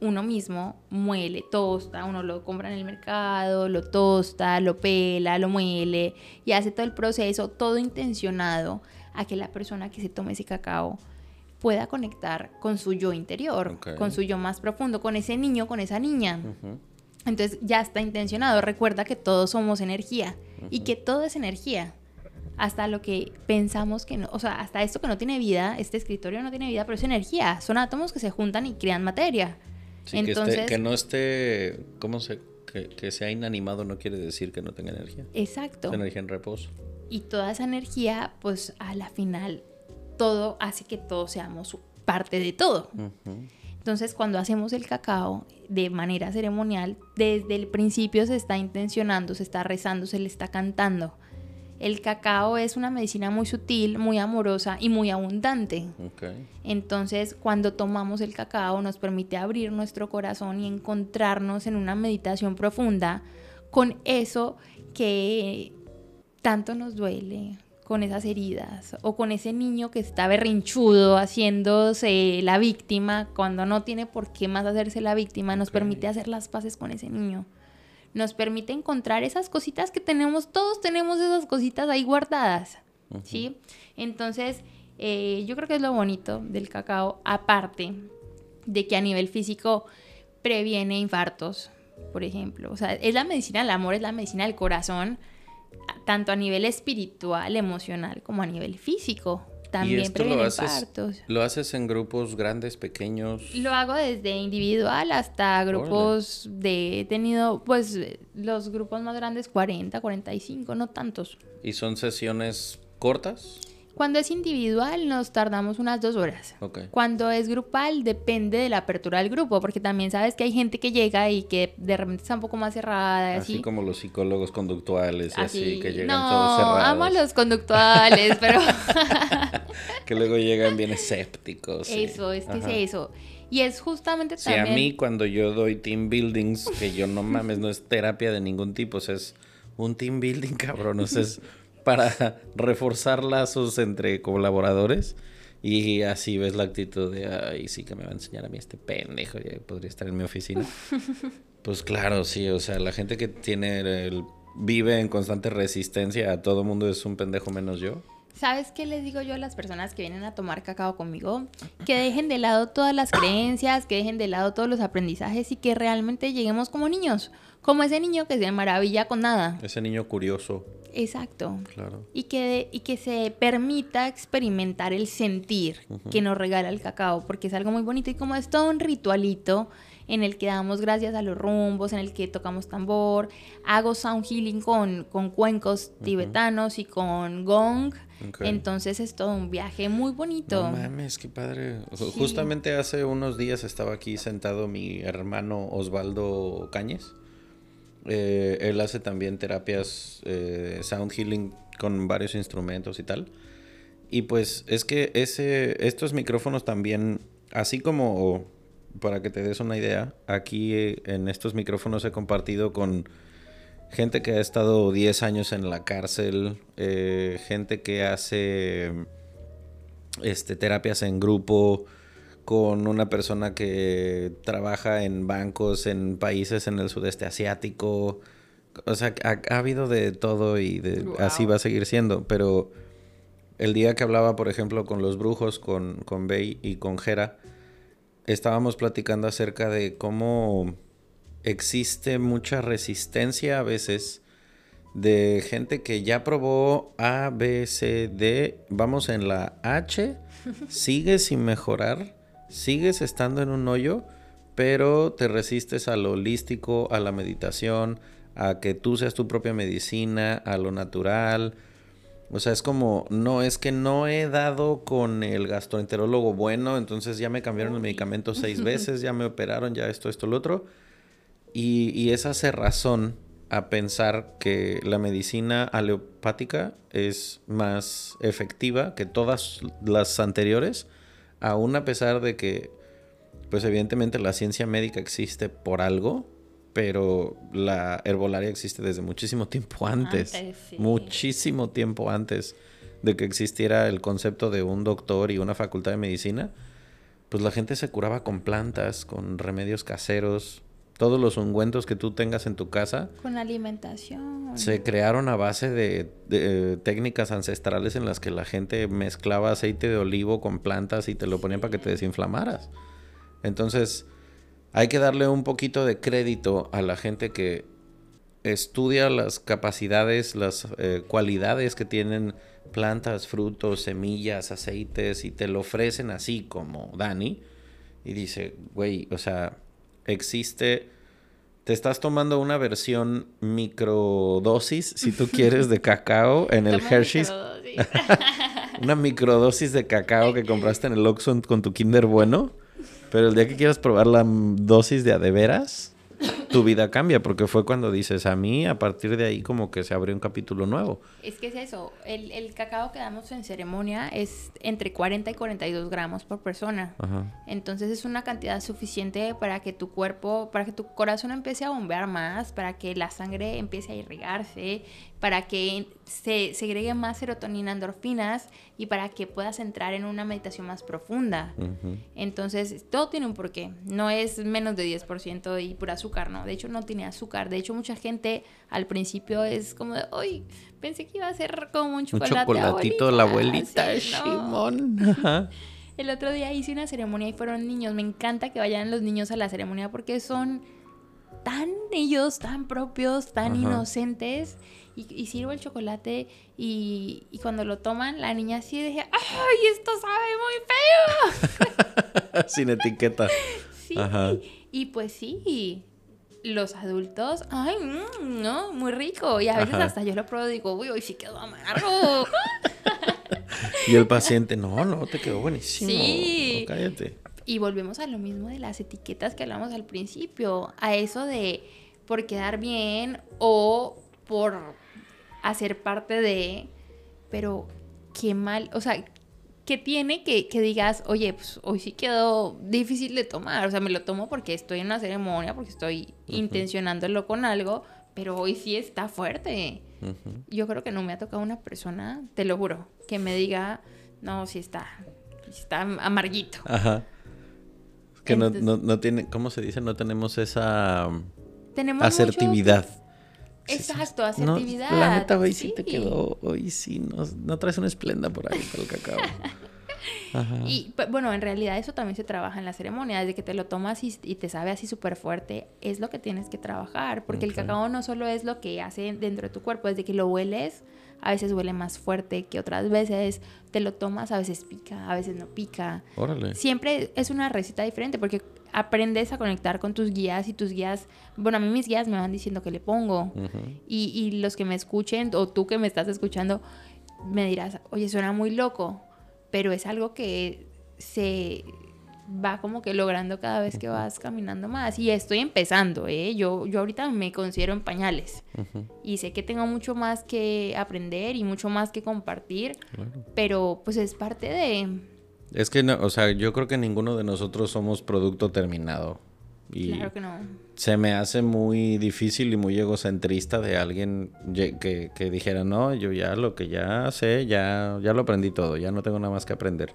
uno mismo muele, tosta, uno lo compra en el mercado, lo tosta, lo pela, lo muele y hace todo el proceso, todo intencionado a que la persona que se tome ese cacao pueda conectar con su yo interior, con su yo más profundo, con ese niño, con esa niña. Entonces ya está intencionado. Recuerda que todos somos energía y que todo es energía hasta lo que pensamos que no, o sea, hasta esto que no tiene vida, este escritorio no tiene vida, pero es energía, son átomos que se juntan y crean materia. Entonces, que, no esté, ¿cómo se? Que, sea inanimado no quiere decir que no tenga energía. Exacto. Es energía en reposo. Y toda esa energía, pues a la final, todo hace que todos seamos parte de todo. Entonces, cuando hacemos el cacao de manera ceremonial, desde el principio se está intencionando, se está rezando, se le está cantando el cacao es una medicina muy sutil, muy amorosa y muy abundante. Entonces, cuando tomamos el cacao nos permite abrir nuestro corazón y encontrarnos en una meditación profunda con eso que tanto nos duele, con esas heridas o con ese niño que está berrinchudo haciéndose la víctima cuando no tiene por qué más hacerse la víctima, nos permite hacer las paces con ese niño nos permite encontrar esas cositas que tenemos, todos tenemos esas cositas ahí guardadas, ¿sí? Entonces, eh, yo creo que es lo bonito del cacao, aparte de que a nivel físico previene infartos, por ejemplo. O sea, es la medicina del amor, es la medicina del corazón, tanto a nivel espiritual, emocional, como a nivel físico. También previene lo haces, ¿Lo haces en grupos grandes, pequeños? Lo hago desde individual hasta grupos de... He tenido, pues, los grupos más grandes 40, 45, no tantos. ¿Y son sesiones cortas? Cuando es individual nos tardamos unas dos horas. Cuando es grupal depende de la apertura del grupo, porque también sabes que hay gente que llega y que de repente está un poco más cerrada. Así, como los psicólogos conductuales y así, que llegan todos cerrados. amo a los conductuales, pero... que luego llegan bien escépticos. Eso, es que es eso. Y es justamente también... Sí, a mí cuando yo doy team buildings, que yo no mames, no es terapia de ningún tipo, o sea, es un team building, cabrón, o sea, es para reforzar lazos entre colaboradores. Y así ves la actitud de, ay, sí que me va a enseñar a mí este pendejo, ya podría estar en mi oficina. pues claro, sí, o sea, la gente que tiene el, vive en constante resistencia a todo mundo es un pendejo menos yo. ¿Sabes qué les digo yo a las personas que vienen a tomar cacao conmigo? Que dejen de lado todas las creencias, que dejen de lado todos los aprendizajes y que realmente lleguemos como niños, como ese niño que se maravilla con nada. Ese niño curioso. Exacto. Claro. Y que, y que se permita experimentar el sentir que nos regala el cacao, porque es algo muy bonito y como es todo un ritualito en el que damos gracias a los rumbos, en el que tocamos tambor, hago sound healing con, con cuencos tibetanos y con gong. Entonces es todo un viaje muy bonito. No mames, qué padre. Justamente hace unos días estaba aquí sentado mi hermano Osvaldo Cañes eh, él hace también terapias eh, sound healing con varios instrumentos y tal. Y pues es que ese, estos micrófonos también, así como para que te des una idea, aquí eh, en estos micrófonos he compartido con gente que ha estado 10 años en la cárcel, gente que hace este, terapias en grupo con una persona que trabaja en bancos en países en el sudeste asiático. O sea, ha, habido de todo y de, así va a seguir siendo. Pero el día que hablaba, por ejemplo, con los brujos, con, con Bey y con Jera, estábamos platicando acerca de cómo existe mucha resistencia a veces de gente que ya probó A, B, C, D, vamos en la H, sigue sin mejorar, sigues estando en un hoyo, pero te resistes a lo holístico, a la meditación, a que tú seas tu propia medicina, a lo natural. O sea, es como, no, es que no he dado con el gastroenterólogo bueno, entonces ya me cambiaron el medicamento seis veces, ya me operaron, ya esto, esto, lo otro. Y, y eso hace razón a pensar que la medicina aleopática es más efectiva que todas las anteriores, aún a pesar de que, pues evidentemente la ciencia médica existe por algo, pero la herbolaria existe desde muchísimo tiempo antes, muchísimo tiempo antes de que existiera el concepto de un doctor y una facultad de medicina, pues la gente se curaba con plantas, con remedios caseros, todos los ungüentos que tú tengas en tu casa. Con alimentación. Se crearon a base de, eh, técnicas ancestrales en las que la gente mezclaba aceite de olivo con plantas y te lo ponían para que te desinflamaras. Entonces, hay que darle un poquito de crédito a la gente que estudia las capacidades, las eh, cualidades que tienen plantas, frutos, semillas, aceites y te lo ofrecen así como Dani. Y dice, güey, o sea, existe. Te estás tomando una versión microdosis, si tú quieres, de cacao en el Hershey's. una microdosis de cacao que compraste en el Oxxo con tu Kinder bueno. Pero el día que quieras probar la dosis de adeveras, tu vida cambia, porque fue cuando dices a mí, a partir de ahí como que se abrió un capítulo nuevo. Es que es eso, el, el cacao que damos en ceremonia es entre 40 y 42 gramos por persona. Entonces es una cantidad suficiente para que tu cuerpo, para que tu corazón empiece a bombear más, para que la sangre empiece a irrigarse, para que se segregue más serotonina, endorfinas y para que puedas entrar en una meditación más profunda. Entonces, todo tiene un porqué. No es menos de 10% y pura azúcar, ¿no? De hecho, no tiene azúcar. De hecho, mucha gente al principio es como de, uy, pensé que iba a ser como un chocolate. Un chocolatito la abuelita, Shimon. El otro día hice una ceremonia y fueron niños. Me encanta que vayan los niños a la ceremonia porque son tan ellos, tan propios, tan inocentes y, sirvo el chocolate y, cuando lo toman, la niña así dije, ¡ay, esto sabe muy feo! Sin etiqueta. Sí. Y pues sí, los adultos, ¡ay, mm, no! Muy rico. Y a veces hasta yo lo pruebo y digo, uy, hoy sí quedó amargo. y el paciente, no, no, te quedó buenísimo. Sí. cállate. Y volvemos a lo mismo de las etiquetas que hablamos al principio, a eso de por quedar bien o por hacer parte de, pero qué mal, o sea, ¿qué tiene que, que digas, oye, pues hoy sí quedó difícil de tomar? O sea, me lo tomo porque estoy en una ceremonia, porque estoy intencionándolo con algo, pero hoy sí está fuerte. Yo creo que no me ha tocado una persona, te lo juro, que me diga, no, sí está, está amarguito. Ajá. Que no, no, tiene, ¿cómo se dice? No tenemos esa tenemos asertividad. Exacto, asertividad. No, la neta, hoy sí. te quedó, hoy sí, no, traes una esplenda por ahí para el cacao. Y pues, bueno, en realidad eso también se trabaja en la ceremonia, desde que te lo tomas y, te sabe así súper fuerte, es lo que tienes que trabajar, porque el cacao no solo es lo que hace dentro de tu cuerpo, desde que lo hueles, a veces huele más fuerte que otras veces, te lo tomas, a veces pica, a veces no pica. Órale. Siempre es una receta diferente, porque aprendes a conectar con tus guías y tus guías, bueno, a mí mis guías me van diciendo que le pongo y, y, los que me escuchen o tú que me estás escuchando me dirás, oye, suena muy loco, pero es algo que se va como que logrando cada vez que vas caminando más. Y estoy empezando, ¿eh? Yo, yo ahorita me considero en pañales. Y sé que tengo mucho más que aprender y mucho más que compartir, pero pues es parte de es que, no, o sea, yo creo que ninguno de nosotros somos producto terminado. Y claro que no. Se me hace muy difícil y muy egocentrista de alguien que, que, dijera, no, yo ya lo que ya sé, ya, ya lo aprendí todo, ya no tengo nada más que aprender.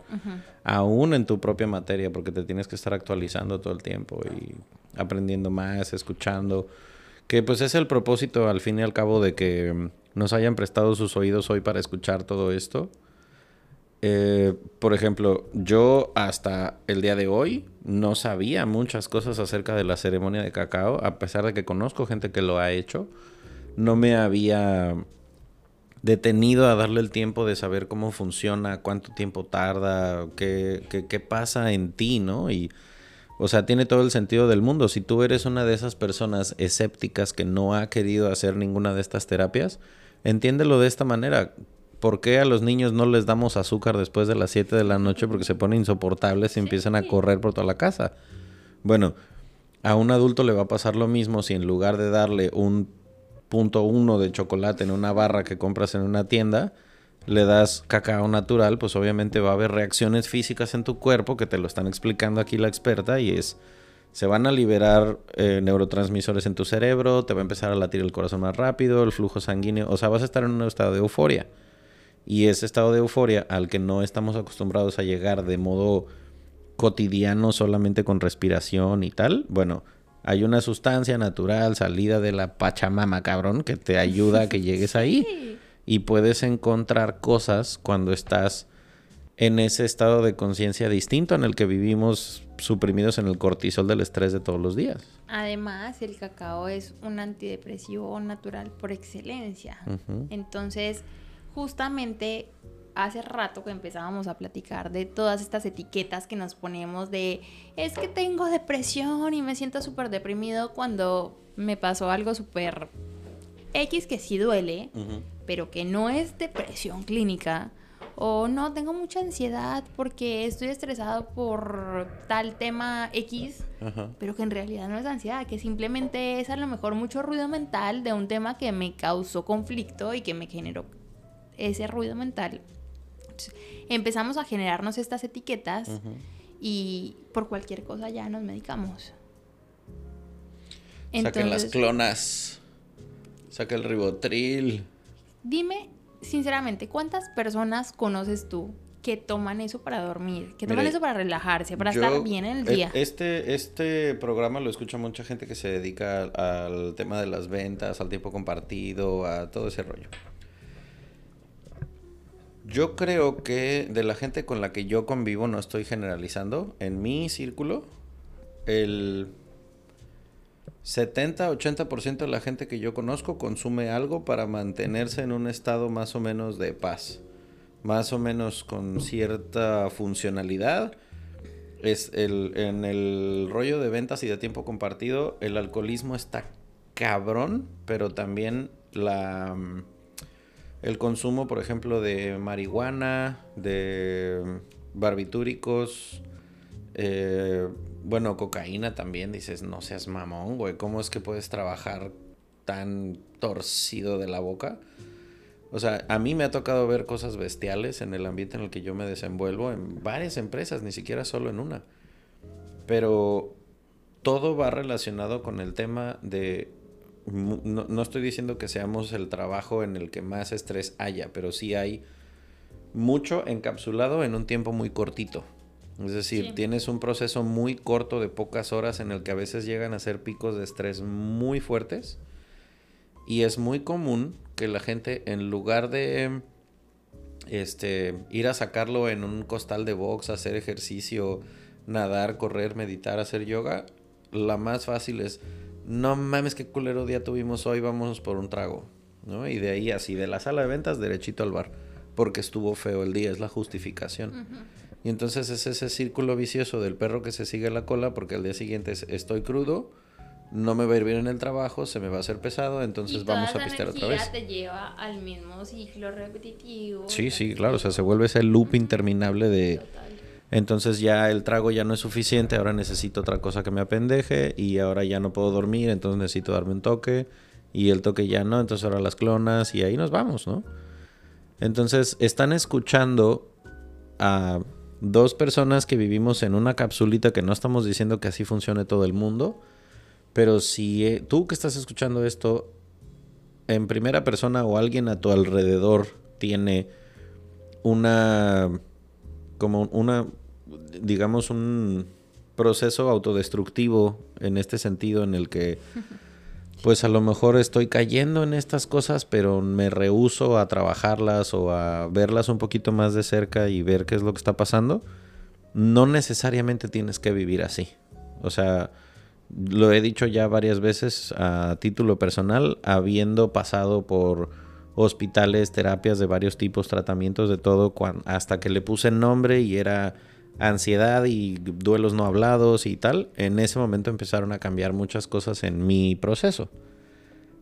Aún en tu propia materia, porque te tienes que estar actualizando todo el tiempo y aprendiendo más, escuchando. Que pues es el propósito al fin y al cabo de que nos hayan prestado sus oídos hoy para escuchar todo esto eh, por ejemplo, yo hasta el día de hoy no sabía muchas cosas acerca de la ceremonia de cacao, a pesar de que conozco gente que lo ha hecho. No me había detenido a darle el tiempo de saber cómo funciona, cuánto tiempo tarda, qué, qué, qué pasa en ti, ¿no? Y, o sea, tiene todo el sentido del mundo. Si tú eres una de esas personas escépticas que no ha querido hacer ninguna de estas terapias, entiéndelo de esta manera. ¿Por qué a los niños no les damos azúcar después de las 7 de la noche? Porque se ponen insoportables y empiezan a correr por toda la casa. Bueno, a un adulto le va a pasar lo mismo si en lugar de darle un punto uno de chocolate en una barra que compras en una tienda, le das cacao natural, pues obviamente va a haber reacciones físicas en tu cuerpo que te lo están explicando aquí la experta y es se van a liberar eh, neurotransmisores en tu cerebro, te va a empezar a latir el corazón más rápido, el flujo sanguíneo, o sea, vas a estar en un estado de euforia. Y ese estado de euforia al que no estamos acostumbrados a llegar de modo cotidiano solamente con respiración y tal, bueno, hay una sustancia natural salida de la Pachamama, cabrón, que te ayuda a que llegues ahí. Y puedes encontrar cosas cuando estás en ese estado de conciencia distinto en el que vivimos suprimidos en el cortisol del estrés de todos los días. Además, el cacao es un antidepresivo natural por excelencia. Entonces, justamente hace rato que empezábamos a platicar de todas estas etiquetas que nos ponemos de es que tengo depresión y me siento súper deprimido cuando me pasó algo súper X que sí duele, pero que no es depresión clínica. O no, tengo mucha ansiedad porque estoy estresado por tal tema X, pero que en realidad no es ansiedad, que simplemente es a lo mejor mucho ruido mental de un tema que me causó conflicto y que me generó ese ruido mental, empezamos a generarnos estas etiquetas y por cualquier cosa ya nos medicamos. Saquen las clonas. Saca el ribotril. Dime, sinceramente, ¿cuántas personas conoces tú que toman eso para dormir? Que toman eso para relajarse, para estar bien en el e día. Este, este programa lo escucha mucha gente que se dedica al tema de las ventas, al tiempo compartido, a todo ese rollo. Yo creo que de la gente con la que yo convivo, no estoy generalizando, en mi círculo, el 70-80% de la gente que yo conozco consume algo para mantenerse en un estado más o menos de paz, más o menos con cierta funcionalidad. Es el, en el rollo de ventas y de tiempo compartido, el alcoholismo está cabrón, pero también la el consumo, por ejemplo, de marihuana, de barbitúricos, eh, bueno, cocaína también, dices, no seas mamón, güey, ¿cómo es que puedes trabajar tan torcido de la boca? O sea, a mí me ha tocado ver cosas bestiales en el ambiente en el que yo me desenvuelvo, en varias empresas, ni siquiera solo en una. Pero todo va relacionado con el tema de no, estoy diciendo que seamos el trabajo en el que más estrés haya, pero sí hay mucho encapsulado en un tiempo muy cortito. Es decir, tienes un proceso muy corto de pocas horas en el que a veces llegan a ser picos de estrés muy fuertes. Y es muy común que la gente, en lugar de este, ir a sacarlo en un costal de box, hacer ejercicio, nadar, correr, meditar, hacer yoga, la más fácil es no mames, qué culero día tuvimos hoy, vamos por un trago, ¿no? Y de ahí así, de la sala de ventas, derechito al bar, porque estuvo feo el día, es la justificación. Y entonces es ese círculo vicioso del perro que se sigue la cola porque al día siguiente estoy crudo, no me va a ir bien en el trabajo, se me va a hacer pesado, entonces vamos a pistear otra vez. te lleva al mismo ciclo repetitivo. Sí, sí, claro, o sea, se vuelve ese loop interminable de... Entonces ya el trago ya no es suficiente, ahora necesito otra cosa que me apendeje y ahora ya no puedo dormir, entonces necesito darme un toque y el toque ya no, entonces ahora las clonas y ahí nos vamos, ¿no? Entonces están escuchando a dos personas que vivimos en una capsulita que no estamos diciendo que así funcione todo el mundo, pero si eh, tú que estás escuchando esto en primera persona o alguien a tu alrededor tiene una como una digamos un proceso autodestructivo en este sentido en el que pues a lo mejor estoy cayendo en estas cosas, pero me rehuso a trabajarlas o a verlas un poquito más de cerca y ver qué es lo que está pasando, no necesariamente tienes que vivir así. O sea, lo he dicho ya varias veces a título personal, habiendo pasado por hospitales, terapias de varios tipos, tratamientos de todo, hasta que le puse nombre y era ansiedad y duelos no hablados y tal, en ese momento empezaron a cambiar muchas cosas en mi proceso.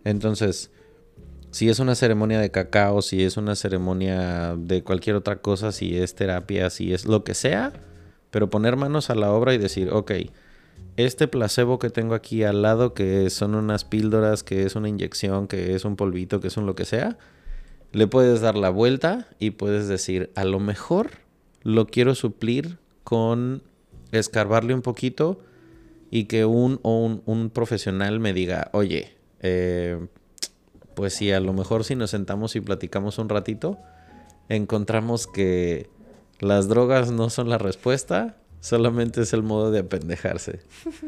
Entonces, si es una ceremonia de cacao, si es una ceremonia de cualquier otra cosa, si es terapia, si es lo que sea, pero poner manos a la obra y decir, ok, este placebo que tengo aquí al lado, que son unas píldoras, que es una inyección, que es un polvito, que es un lo que sea, le puedes dar la vuelta y puedes decir, a lo mejor lo quiero suplir con escarbarle un poquito y que un, un, profesional me diga, oye, eh, pues sí, a lo mejor si nos sentamos y platicamos un ratito, encontramos que las drogas no son la respuesta, solamente es el modo de apendejarse.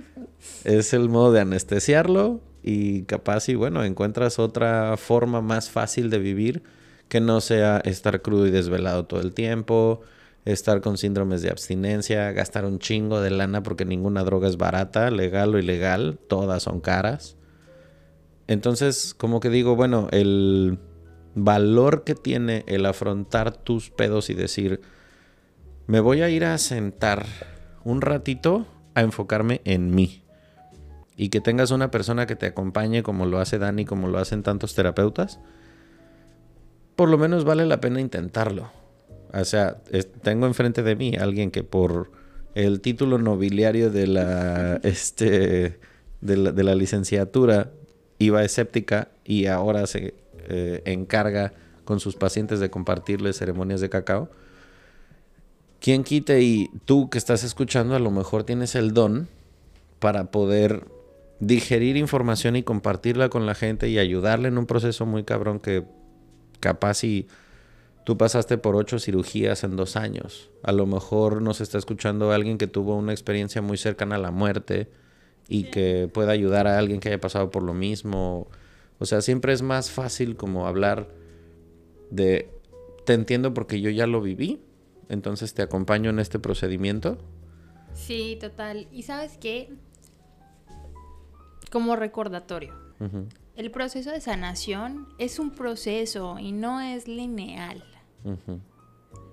es el modo de anestesiarlo y capaz y bueno, encuentras otra forma más fácil de vivir que no sea estar crudo y desvelado todo el tiempo, estar con síndromes de abstinencia, gastar un chingo de lana porque ninguna droga es barata, legal o ilegal, todas son caras. Entonces, como que digo, bueno, el valor que tiene el afrontar tus pedos y decir, me voy a ir a sentar un ratito a enfocarme en mí. Y que tengas una persona que te acompañe como lo hace Dani, como lo hacen tantos terapeutas, por lo menos vale la pena intentarlo. O sea, tengo enfrente de mí alguien que por el título nobiliario de la, este, de la, licenciatura iba escéptica y ahora se eh, encarga con sus pacientes de compartirles ceremonias de cacao. ¿Quién quite y tú que estás escuchando a lo mejor tienes el don para poder digerir información y compartirla con la gente y ayudarle en un proceso muy cabrón que capaz y Tú pasaste por ocho cirugías en dos años. A lo mejor nos está escuchando alguien que tuvo una experiencia muy cercana a la muerte y que pueda ayudar a alguien que haya pasado por lo mismo. O sea, siempre es más fácil como hablar de, te entiendo porque yo ya lo viví, entonces te acompaño en este procedimiento. Sí, total. ¿Y sabes qué? Como recordatorio. El proceso de sanación es un proceso y no es lineal.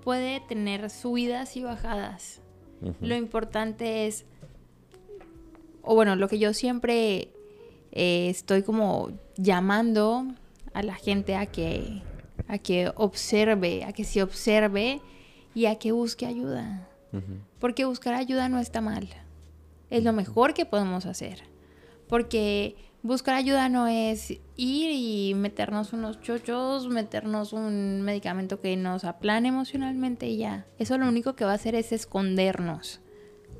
Puede tener subidas y bajadas. Lo importante es, o bueno, lo que yo siempre eh, estoy como llamando a la gente a que, a que observe, a que se observe y a que busque ayuda. Porque buscar ayuda no está mal. Es lo mejor que podemos hacer. Porque buscar ayuda no es ir y meternos unos chochos, meternos un medicamento que nos aplane emocionalmente y ya. Eso lo único que va a hacer es escondernos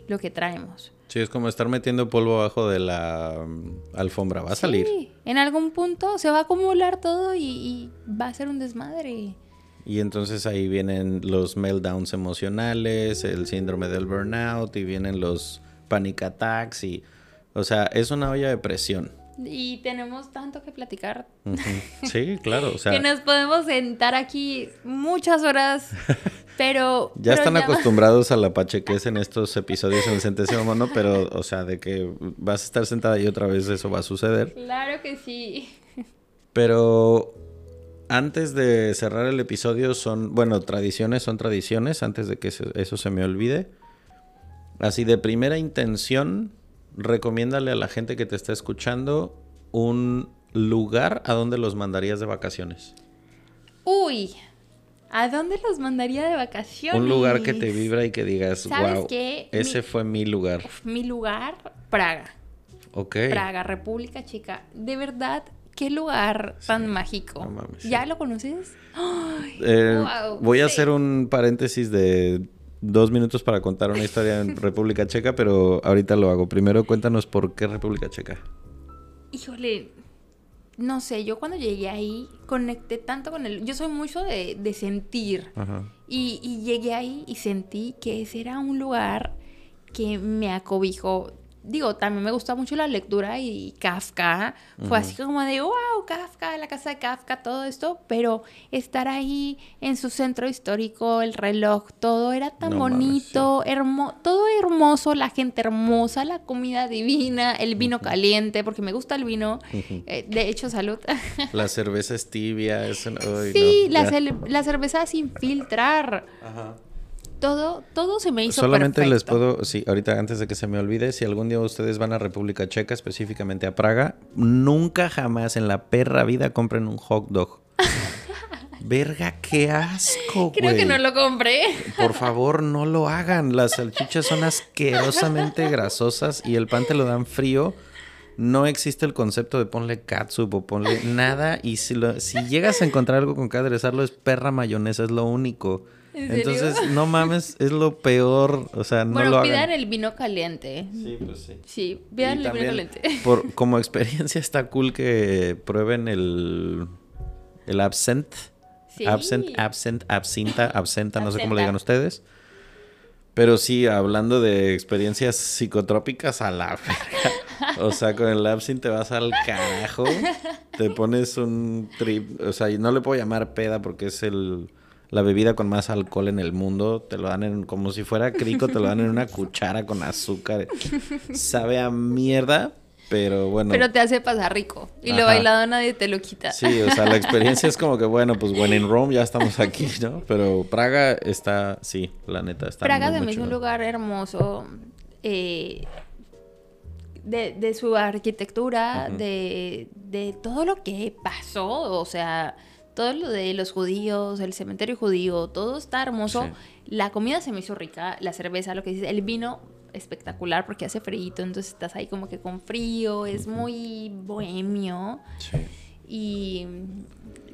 lo que traemos. Sí, es como estar metiendo polvo abajo de la mm, alfombra. Va a salir. Sí, en algún punto se va a acumular todo y, y va a ser un desmadre. Y entonces ahí vienen los meltdowns emocionales, el síndrome del burnout y vienen los panic attacks y... O sea, es una olla de presión. Y tenemos tanto que platicar. Sí, claro. O sea, que nos podemos sentar aquí muchas horas, pero... ya están acostumbrados a la pachequez en estos episodios en el centésimo mono, pero, o sea, de que vas a estar sentada y otra vez eso va a suceder. Claro que sí. Pero antes de cerrar el episodio son, bueno, tradiciones son tradiciones, antes de que eso se me olvide. Así de primera intención, recomiéndale a la gente que te está escuchando un lugar a donde los mandarías de vacaciones. Uy, ¿a dónde los mandaría de vacaciones? Un lugar que te vibra y que digas, wow, ese fue mi lugar. mi lugar, Praga. Ok. Praga, República Chica. De verdad, qué lugar tan mágico. ¿Ya lo conoces? Eh, voy a hacer un paréntesis de dos minutos para contar una historia en República Checa, pero ahorita lo hago. Primero cuéntanos por qué República Checa. Híjole, no sé, yo cuando llegué ahí conecté tanto con él. Yo soy mucho de, de sentir. Y, y, llegué ahí y sentí que ese era un lugar que me acobijó digo, también me gusta mucho la lectura y Kafka. Fue así como de, wow, Kafka, la casa de Kafka, todo esto. Pero estar ahí en su centro histórico, el reloj, todo era tan bonito, todo hermoso, la gente hermosa, la comida divina, el vino caliente, porque me gusta el vino. Eh, de hecho, salud. la cerveza es tibia. Es... sí, la, la, cerveza sin filtrar. Ajá todo, todo se me hizo Solamente les puedo, sí, ahorita antes de que se me olvide, si algún día ustedes van a República Checa, específicamente a Praga, nunca jamás en la perra vida compren un hot dog. Verga, qué asco, Creo que no lo compré. Por favor, no lo hagan. Las salchichas son asquerosamente grasosas y el pan te lo dan frío. No existe el concepto de ponle catsup o ponle nada. Y si, lo, si llegas a encontrar algo con que aderezarlo, es perra mayonesa, es lo único. Entonces, no mames, es lo peor. O sea, no bueno, lo pidan el vino caliente. Sí, pues sí. Sí, pidan el vino caliente. Por, como experiencia está cool que prueben el, el absent. Sí. Absent, absent, absinta, absenta, no sé cómo le digan ustedes. Pero sí, hablando de experiencias psicotrópicas, a la verga. O sea, con el absinthe te vas al carajo. Te pones un trip. O sea, no le puedo llamar peda porque es el la bebida con más alcohol en el mundo. Te lo dan en, como si fuera crico, te lo dan en una cuchara con azúcar. Sabe a mierda, pero bueno. Pero te hace pasar rico. Y lo bailado nadie te lo quita. Sí, o sea, la experiencia es como que, bueno, pues bueno, en Rome ya estamos aquí, ¿no? Pero Praga está, sí, la neta está. Praga también es un lugar hermoso. Eh, de, de, su arquitectura, de, de todo lo que pasó, o sea, todo lo de los judíos, el cementerio judío, todo está hermoso. La comida se me hizo rica, la cerveza, lo que dices, el vino espectacular porque hace frío, entonces estás ahí como que con frío, es muy bohemio. Sí. Y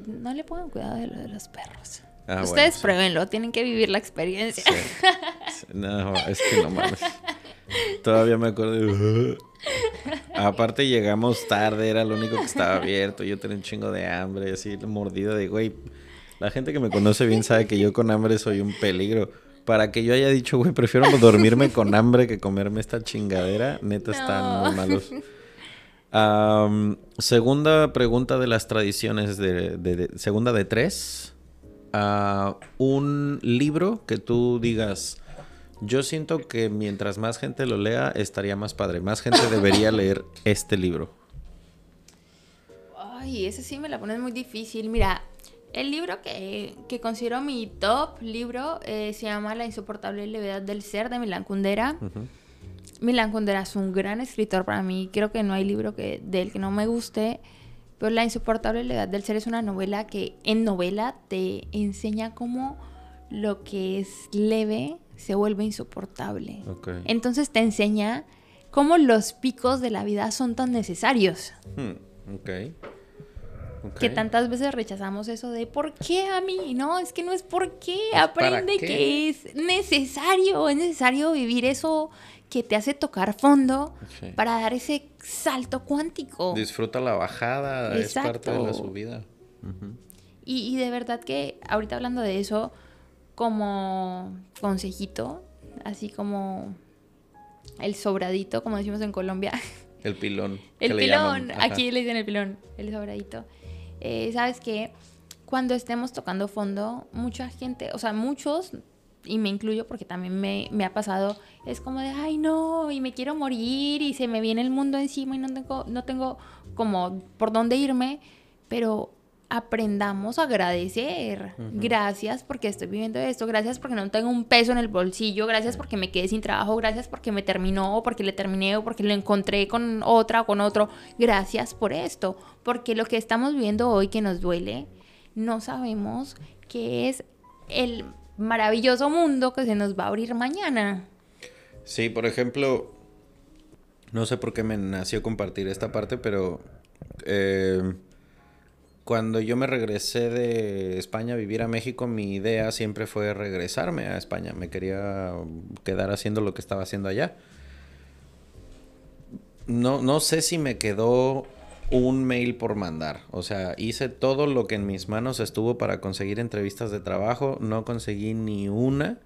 no le pongan cuidado de lo de los perros. Ah, Ustedes pruébenlo, tienen que vivir la experiencia. No, es que no mames. Todavía me acuerdo. Aparte llegamos tarde, era lo único que estaba abierto. Yo tenía un chingo de hambre, así mordido de güey. La gente que me conoce bien sabe que yo con hambre soy un peligro. Para que yo haya dicho, güey, prefiero dormirme con hambre que comerme esta chingadera, neta están muy malos. segunda pregunta de las tradiciones de, segunda de tres. Ah, un libro que tú digas, yo siento que mientras más gente lo lea, estaría más padre. Más gente debería leer este libro. Ay, ese sí me la pones muy difícil. Mira, el libro que, considero mi top libro eh, se llama La insoportable levedad del ser de Milan Kundera. Milan Kundera es un gran escritor para mí. Creo que no hay libro que, de él que no me guste. Pero La insoportable levedad del ser es una novela que en novela te enseña cómo lo que es leve se vuelve insoportable. Entonces te enseña cómo los picos de la vida son tan necesarios. Hmm, que tantas veces rechazamos eso de ¿por qué a mí? No, es que no es por qué. Aprende que es necesario, es necesario vivir eso que te hace tocar fondo para dar ese salto cuántico. Disfruta la bajada, es parte de la subida. y de verdad que ahorita hablando de eso, como consejito, así como el sobradito, como decimos en Colombia. El pilón. El pilón, aquí le dicen el pilón, el sobradito. Eh, ¿Sabes qué? Cuando estemos tocando fondo, mucha gente, o sea, muchos, y me incluyo porque también me, me, ha pasado, es como de, ay no, y me quiero morir y se me viene el mundo encima y no tengo, no tengo como por dónde irme, pero aprendamos a agradecer. Gracias porque estoy viviendo esto, gracias porque no tengo un peso en el bolsillo, gracias porque me quedé sin trabajo, gracias porque me terminó, o porque le terminé, o porque lo encontré con otra o con otro. Gracias por esto, porque lo que estamos viviendo hoy que nos duele, no sabemos qué es el maravilloso mundo que se nos va a abrir mañana. Sí, por ejemplo, no sé por qué me nació compartir esta parte, pero... Eh cuando yo me regresé de España a vivir a México, mi idea siempre fue regresarme a España. Me quería quedar haciendo lo que estaba haciendo allá. No, no sé si me quedó un mail por mandar. O sea, hice todo lo que en mis manos estuvo para conseguir entrevistas de trabajo. No conseguí ni una.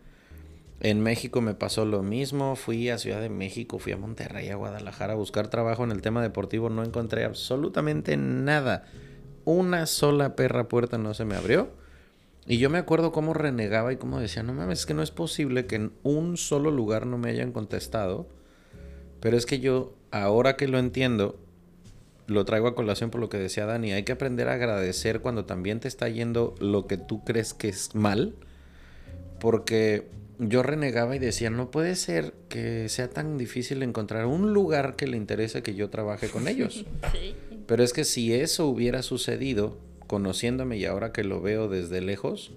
En México me pasó lo mismo. Fui a Ciudad de México, fui a Monterrey, a Guadalajara a buscar trabajo en el tema deportivo. No encontré absolutamente nada una sola perra puerta no se me abrió. Y yo me acuerdo cómo renegaba y cómo decía, no mames, es que no es posible que en un solo lugar no me hayan contestado. Pero es que yo, ahora que lo entiendo, lo traigo a colación por lo que decía Dani, hay que aprender a agradecer cuando también te está yendo lo que tú crees que es mal. Porque yo renegaba y decía, no puede ser que sea tan difícil encontrar un lugar que le interese que yo trabaje con ellos. Sí. Pero es que si eso hubiera sucedido, conociéndome y ahora que lo veo desde lejos,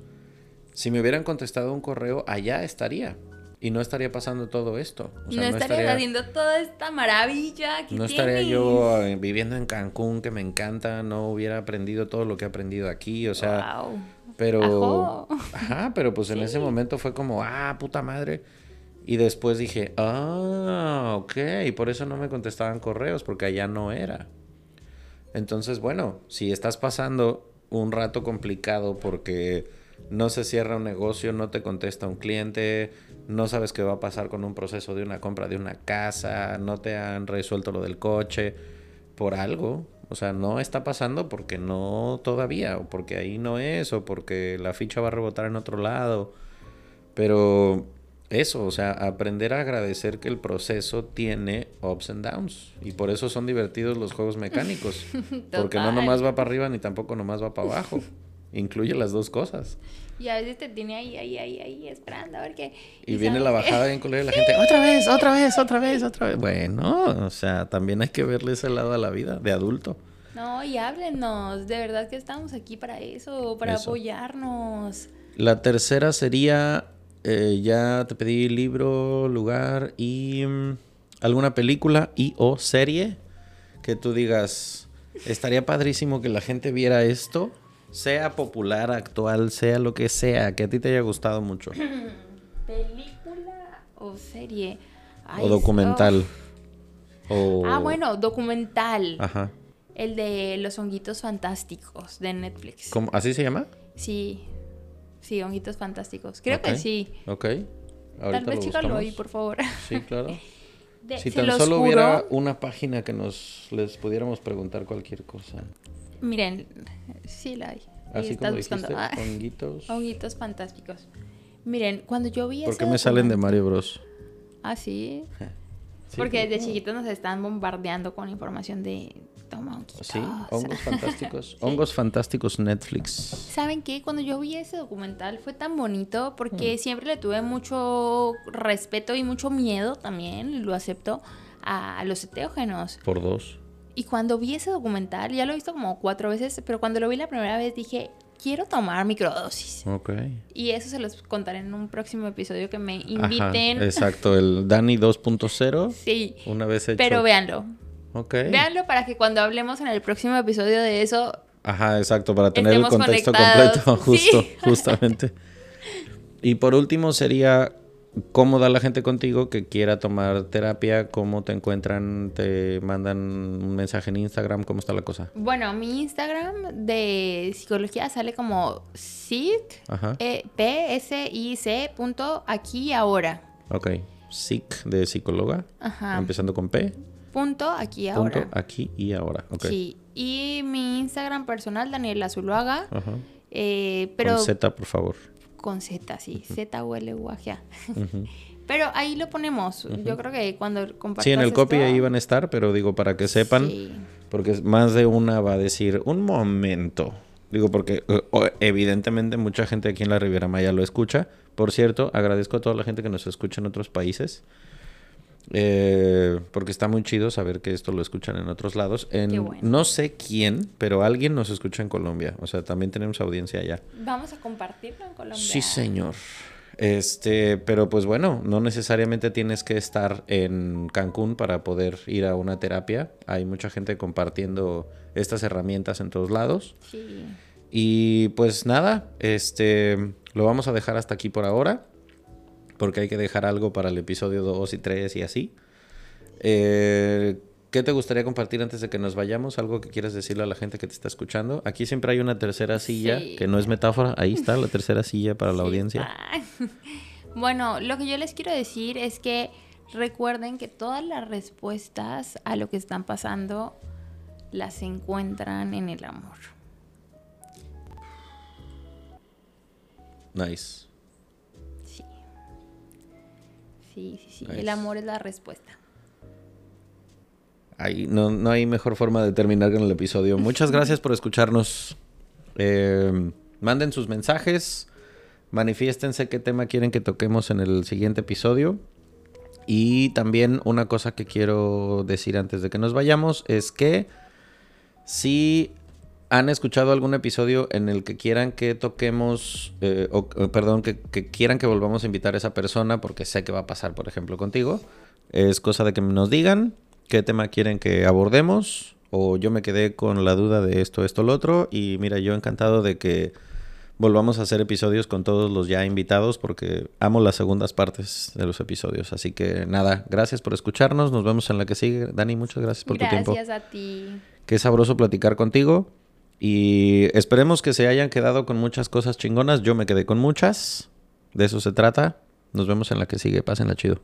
si me hubieran contestado un correo, allá estaría. Y no estaría pasando todo esto. no, estaría, haciendo toda esta maravilla No estaría yo eh, viviendo en Cancún, que me encanta, no hubiera aprendido todo lo que he aprendido aquí, o sea... Pero... Ajá, pero pues en ese momento fue como, ah, puta madre. Y después dije, ah, ok, y por eso no me contestaban correos, porque allá no era. Entonces, bueno, si estás pasando un rato complicado porque no se cierra un negocio, no te contesta un cliente, no sabes qué va a pasar con un proceso de una compra de una casa, no te han resuelto lo del coche, por algo. O sea, no está pasando porque no todavía, o porque ahí no es, o porque la ficha va a rebotar en otro lado. Pero eso, o sea, aprender a agradecer que el proceso tiene ups and downs. Y por eso son divertidos los juegos mecánicos. porque no nomás va para arriba ni tampoco nomás va para abajo. Incluye las dos cosas. Y a veces te tiene ahí, ahí, ahí, ahí, esperando a ver qué. Y, viene la bajada bien color y la gente, otra vez, otra vez, otra vez, otra vez. Bueno, o sea, también hay que verle ese lado a la vida de adulto. No, y háblenos, de verdad que estamos aquí para eso, para apoyarnos. La tercera sería eh, ya te pedí libro, lugar y mm, alguna película y o serie que tú digas, estaría padrísimo que la gente viera esto, sea popular, actual, sea lo que sea, que a ti te haya gustado mucho. ¿Película o serie? o documental. Ah, bueno, documental. Ajá. El de los honguitos fantásticos de Netflix. ¿Cómo? ¿Así se llama? Sí. Sí, honguitos fantásticos. Creo que sí. Ok. Tal vez chécalo ahí, por favor. Sí, claro. si tan solo hubiera una página que nos les pudiéramos preguntar cualquier cosa. Miren, sí la hay. Así como dijiste, ah, honguitos. honguitos fantásticos. Miren, cuando yo vi ¿Por qué me salen de Mario Bros? Ah, sí. Porque desde chiquitos nos están bombardeando con información de toma Sí, hongos fantásticos. Hongos fantásticos Netflix. ¿Saben qué? Cuando yo vi ese documental fue tan bonito porque mm. siempre le tuve mucho respeto y mucho miedo también, lo acepto, a los eteógenos. Por dos. Y cuando vi ese documental, ya lo he visto como cuatro veces, pero cuando lo vi la primera vez dije, quiero tomar microdosis. Ok. Y eso se los contaré en un próximo episodio que me inviten. exacto, el Dani 2.0. Sí. Una vez hecho. Pero véanlo. Ok. Véanlo para que cuando hablemos en el próximo episodio de eso. Ajá, exacto, para tener el contexto completo, justo, justamente. Y por último sería ¿Cómo da la gente contigo que quiera tomar terapia? ¿Cómo te encuentran? ¿Te mandan un mensaje en Instagram? ¿Cómo está la cosa? Bueno, mi Instagram de psicología sale como SIC, e, P, S, I, C, punto, aquí ahora. Ok. SIC de psicóloga. Ajá. Empezando con P. Punto, aquí ahora. Punto, aquí y ahora. Okay. Sí. Y mi Instagram personal, Daniela Zuluaga. Ajá. Eh, pero... Con Z, por favor con Z, sí, Z U L U A G. Pero ahí lo ponemos. Yo creo que cuando compartas Sí, en el copy ahí van a estar, pero digo para que sepan, porque más de una va a decir, un momento. Digo, porque eh, evidentemente mucha gente aquí en la Riviera Maya lo escucha. Por cierto, agradezco a toda la gente que nos escucha en otros países. Eh, porque está muy chido saber que esto lo escuchan en otros lados. En, No sé quién, pero alguien nos escucha en Colombia. O sea, también tenemos audiencia allá. Vamos a compartirlo en Colombia. Sí, señor. Este, pero pues bueno, no necesariamente tienes que estar en Cancún para poder ir a una terapia. Hay mucha gente compartiendo estas herramientas en todos lados. Sí. Y pues nada, este lo vamos a dejar hasta aquí por ahora, porque hay que dejar algo para el episodio 2 y 3 y así. Eh, ¿Qué te gustaría compartir antes de que nos vayamos? ¿Algo que quieras decirle a la gente que te está escuchando? Aquí siempre hay una tercera silla, que no es metáfora. Ahí está la tercera silla para la audiencia. Bueno, lo que yo les quiero decir es que recuerden que todas las respuestas a lo que están pasando las encuentran en el amor. Nice. Sí, sí, sí. El amor es la respuesta no, hay mejor forma de terminar con el episodio. Muchas gracias por escucharnos. Eh, manden sus mensajes. Manifiéstense qué tema quieren que toquemos en el siguiente episodio. Y también una cosa que quiero decir antes de que nos vayamos es que si han escuchado algún episodio en el que quieran que toquemos, eh, o, perdón, que, que, quieran que volvamos a invitar a esa persona, porque sé que va a pasar, por ejemplo, contigo, es cosa de que nos digan qué tema quieren que abordemos o yo me quedé con la duda de esto, esto, lo otro y mira, yo encantado de que volvamos a hacer episodios con todos los ya invitados porque amo las segundas partes de los episodios. Así que nada, gracias por escucharnos, nos vemos en la que sigue. Dani, muchas gracias por tu tiempo. Gracias a ti. Qué sabroso platicar contigo y esperemos que se hayan quedado con muchas cosas chingonas. Yo me quedé con muchas, de eso se trata. Nos vemos en la que sigue, pásenla chido.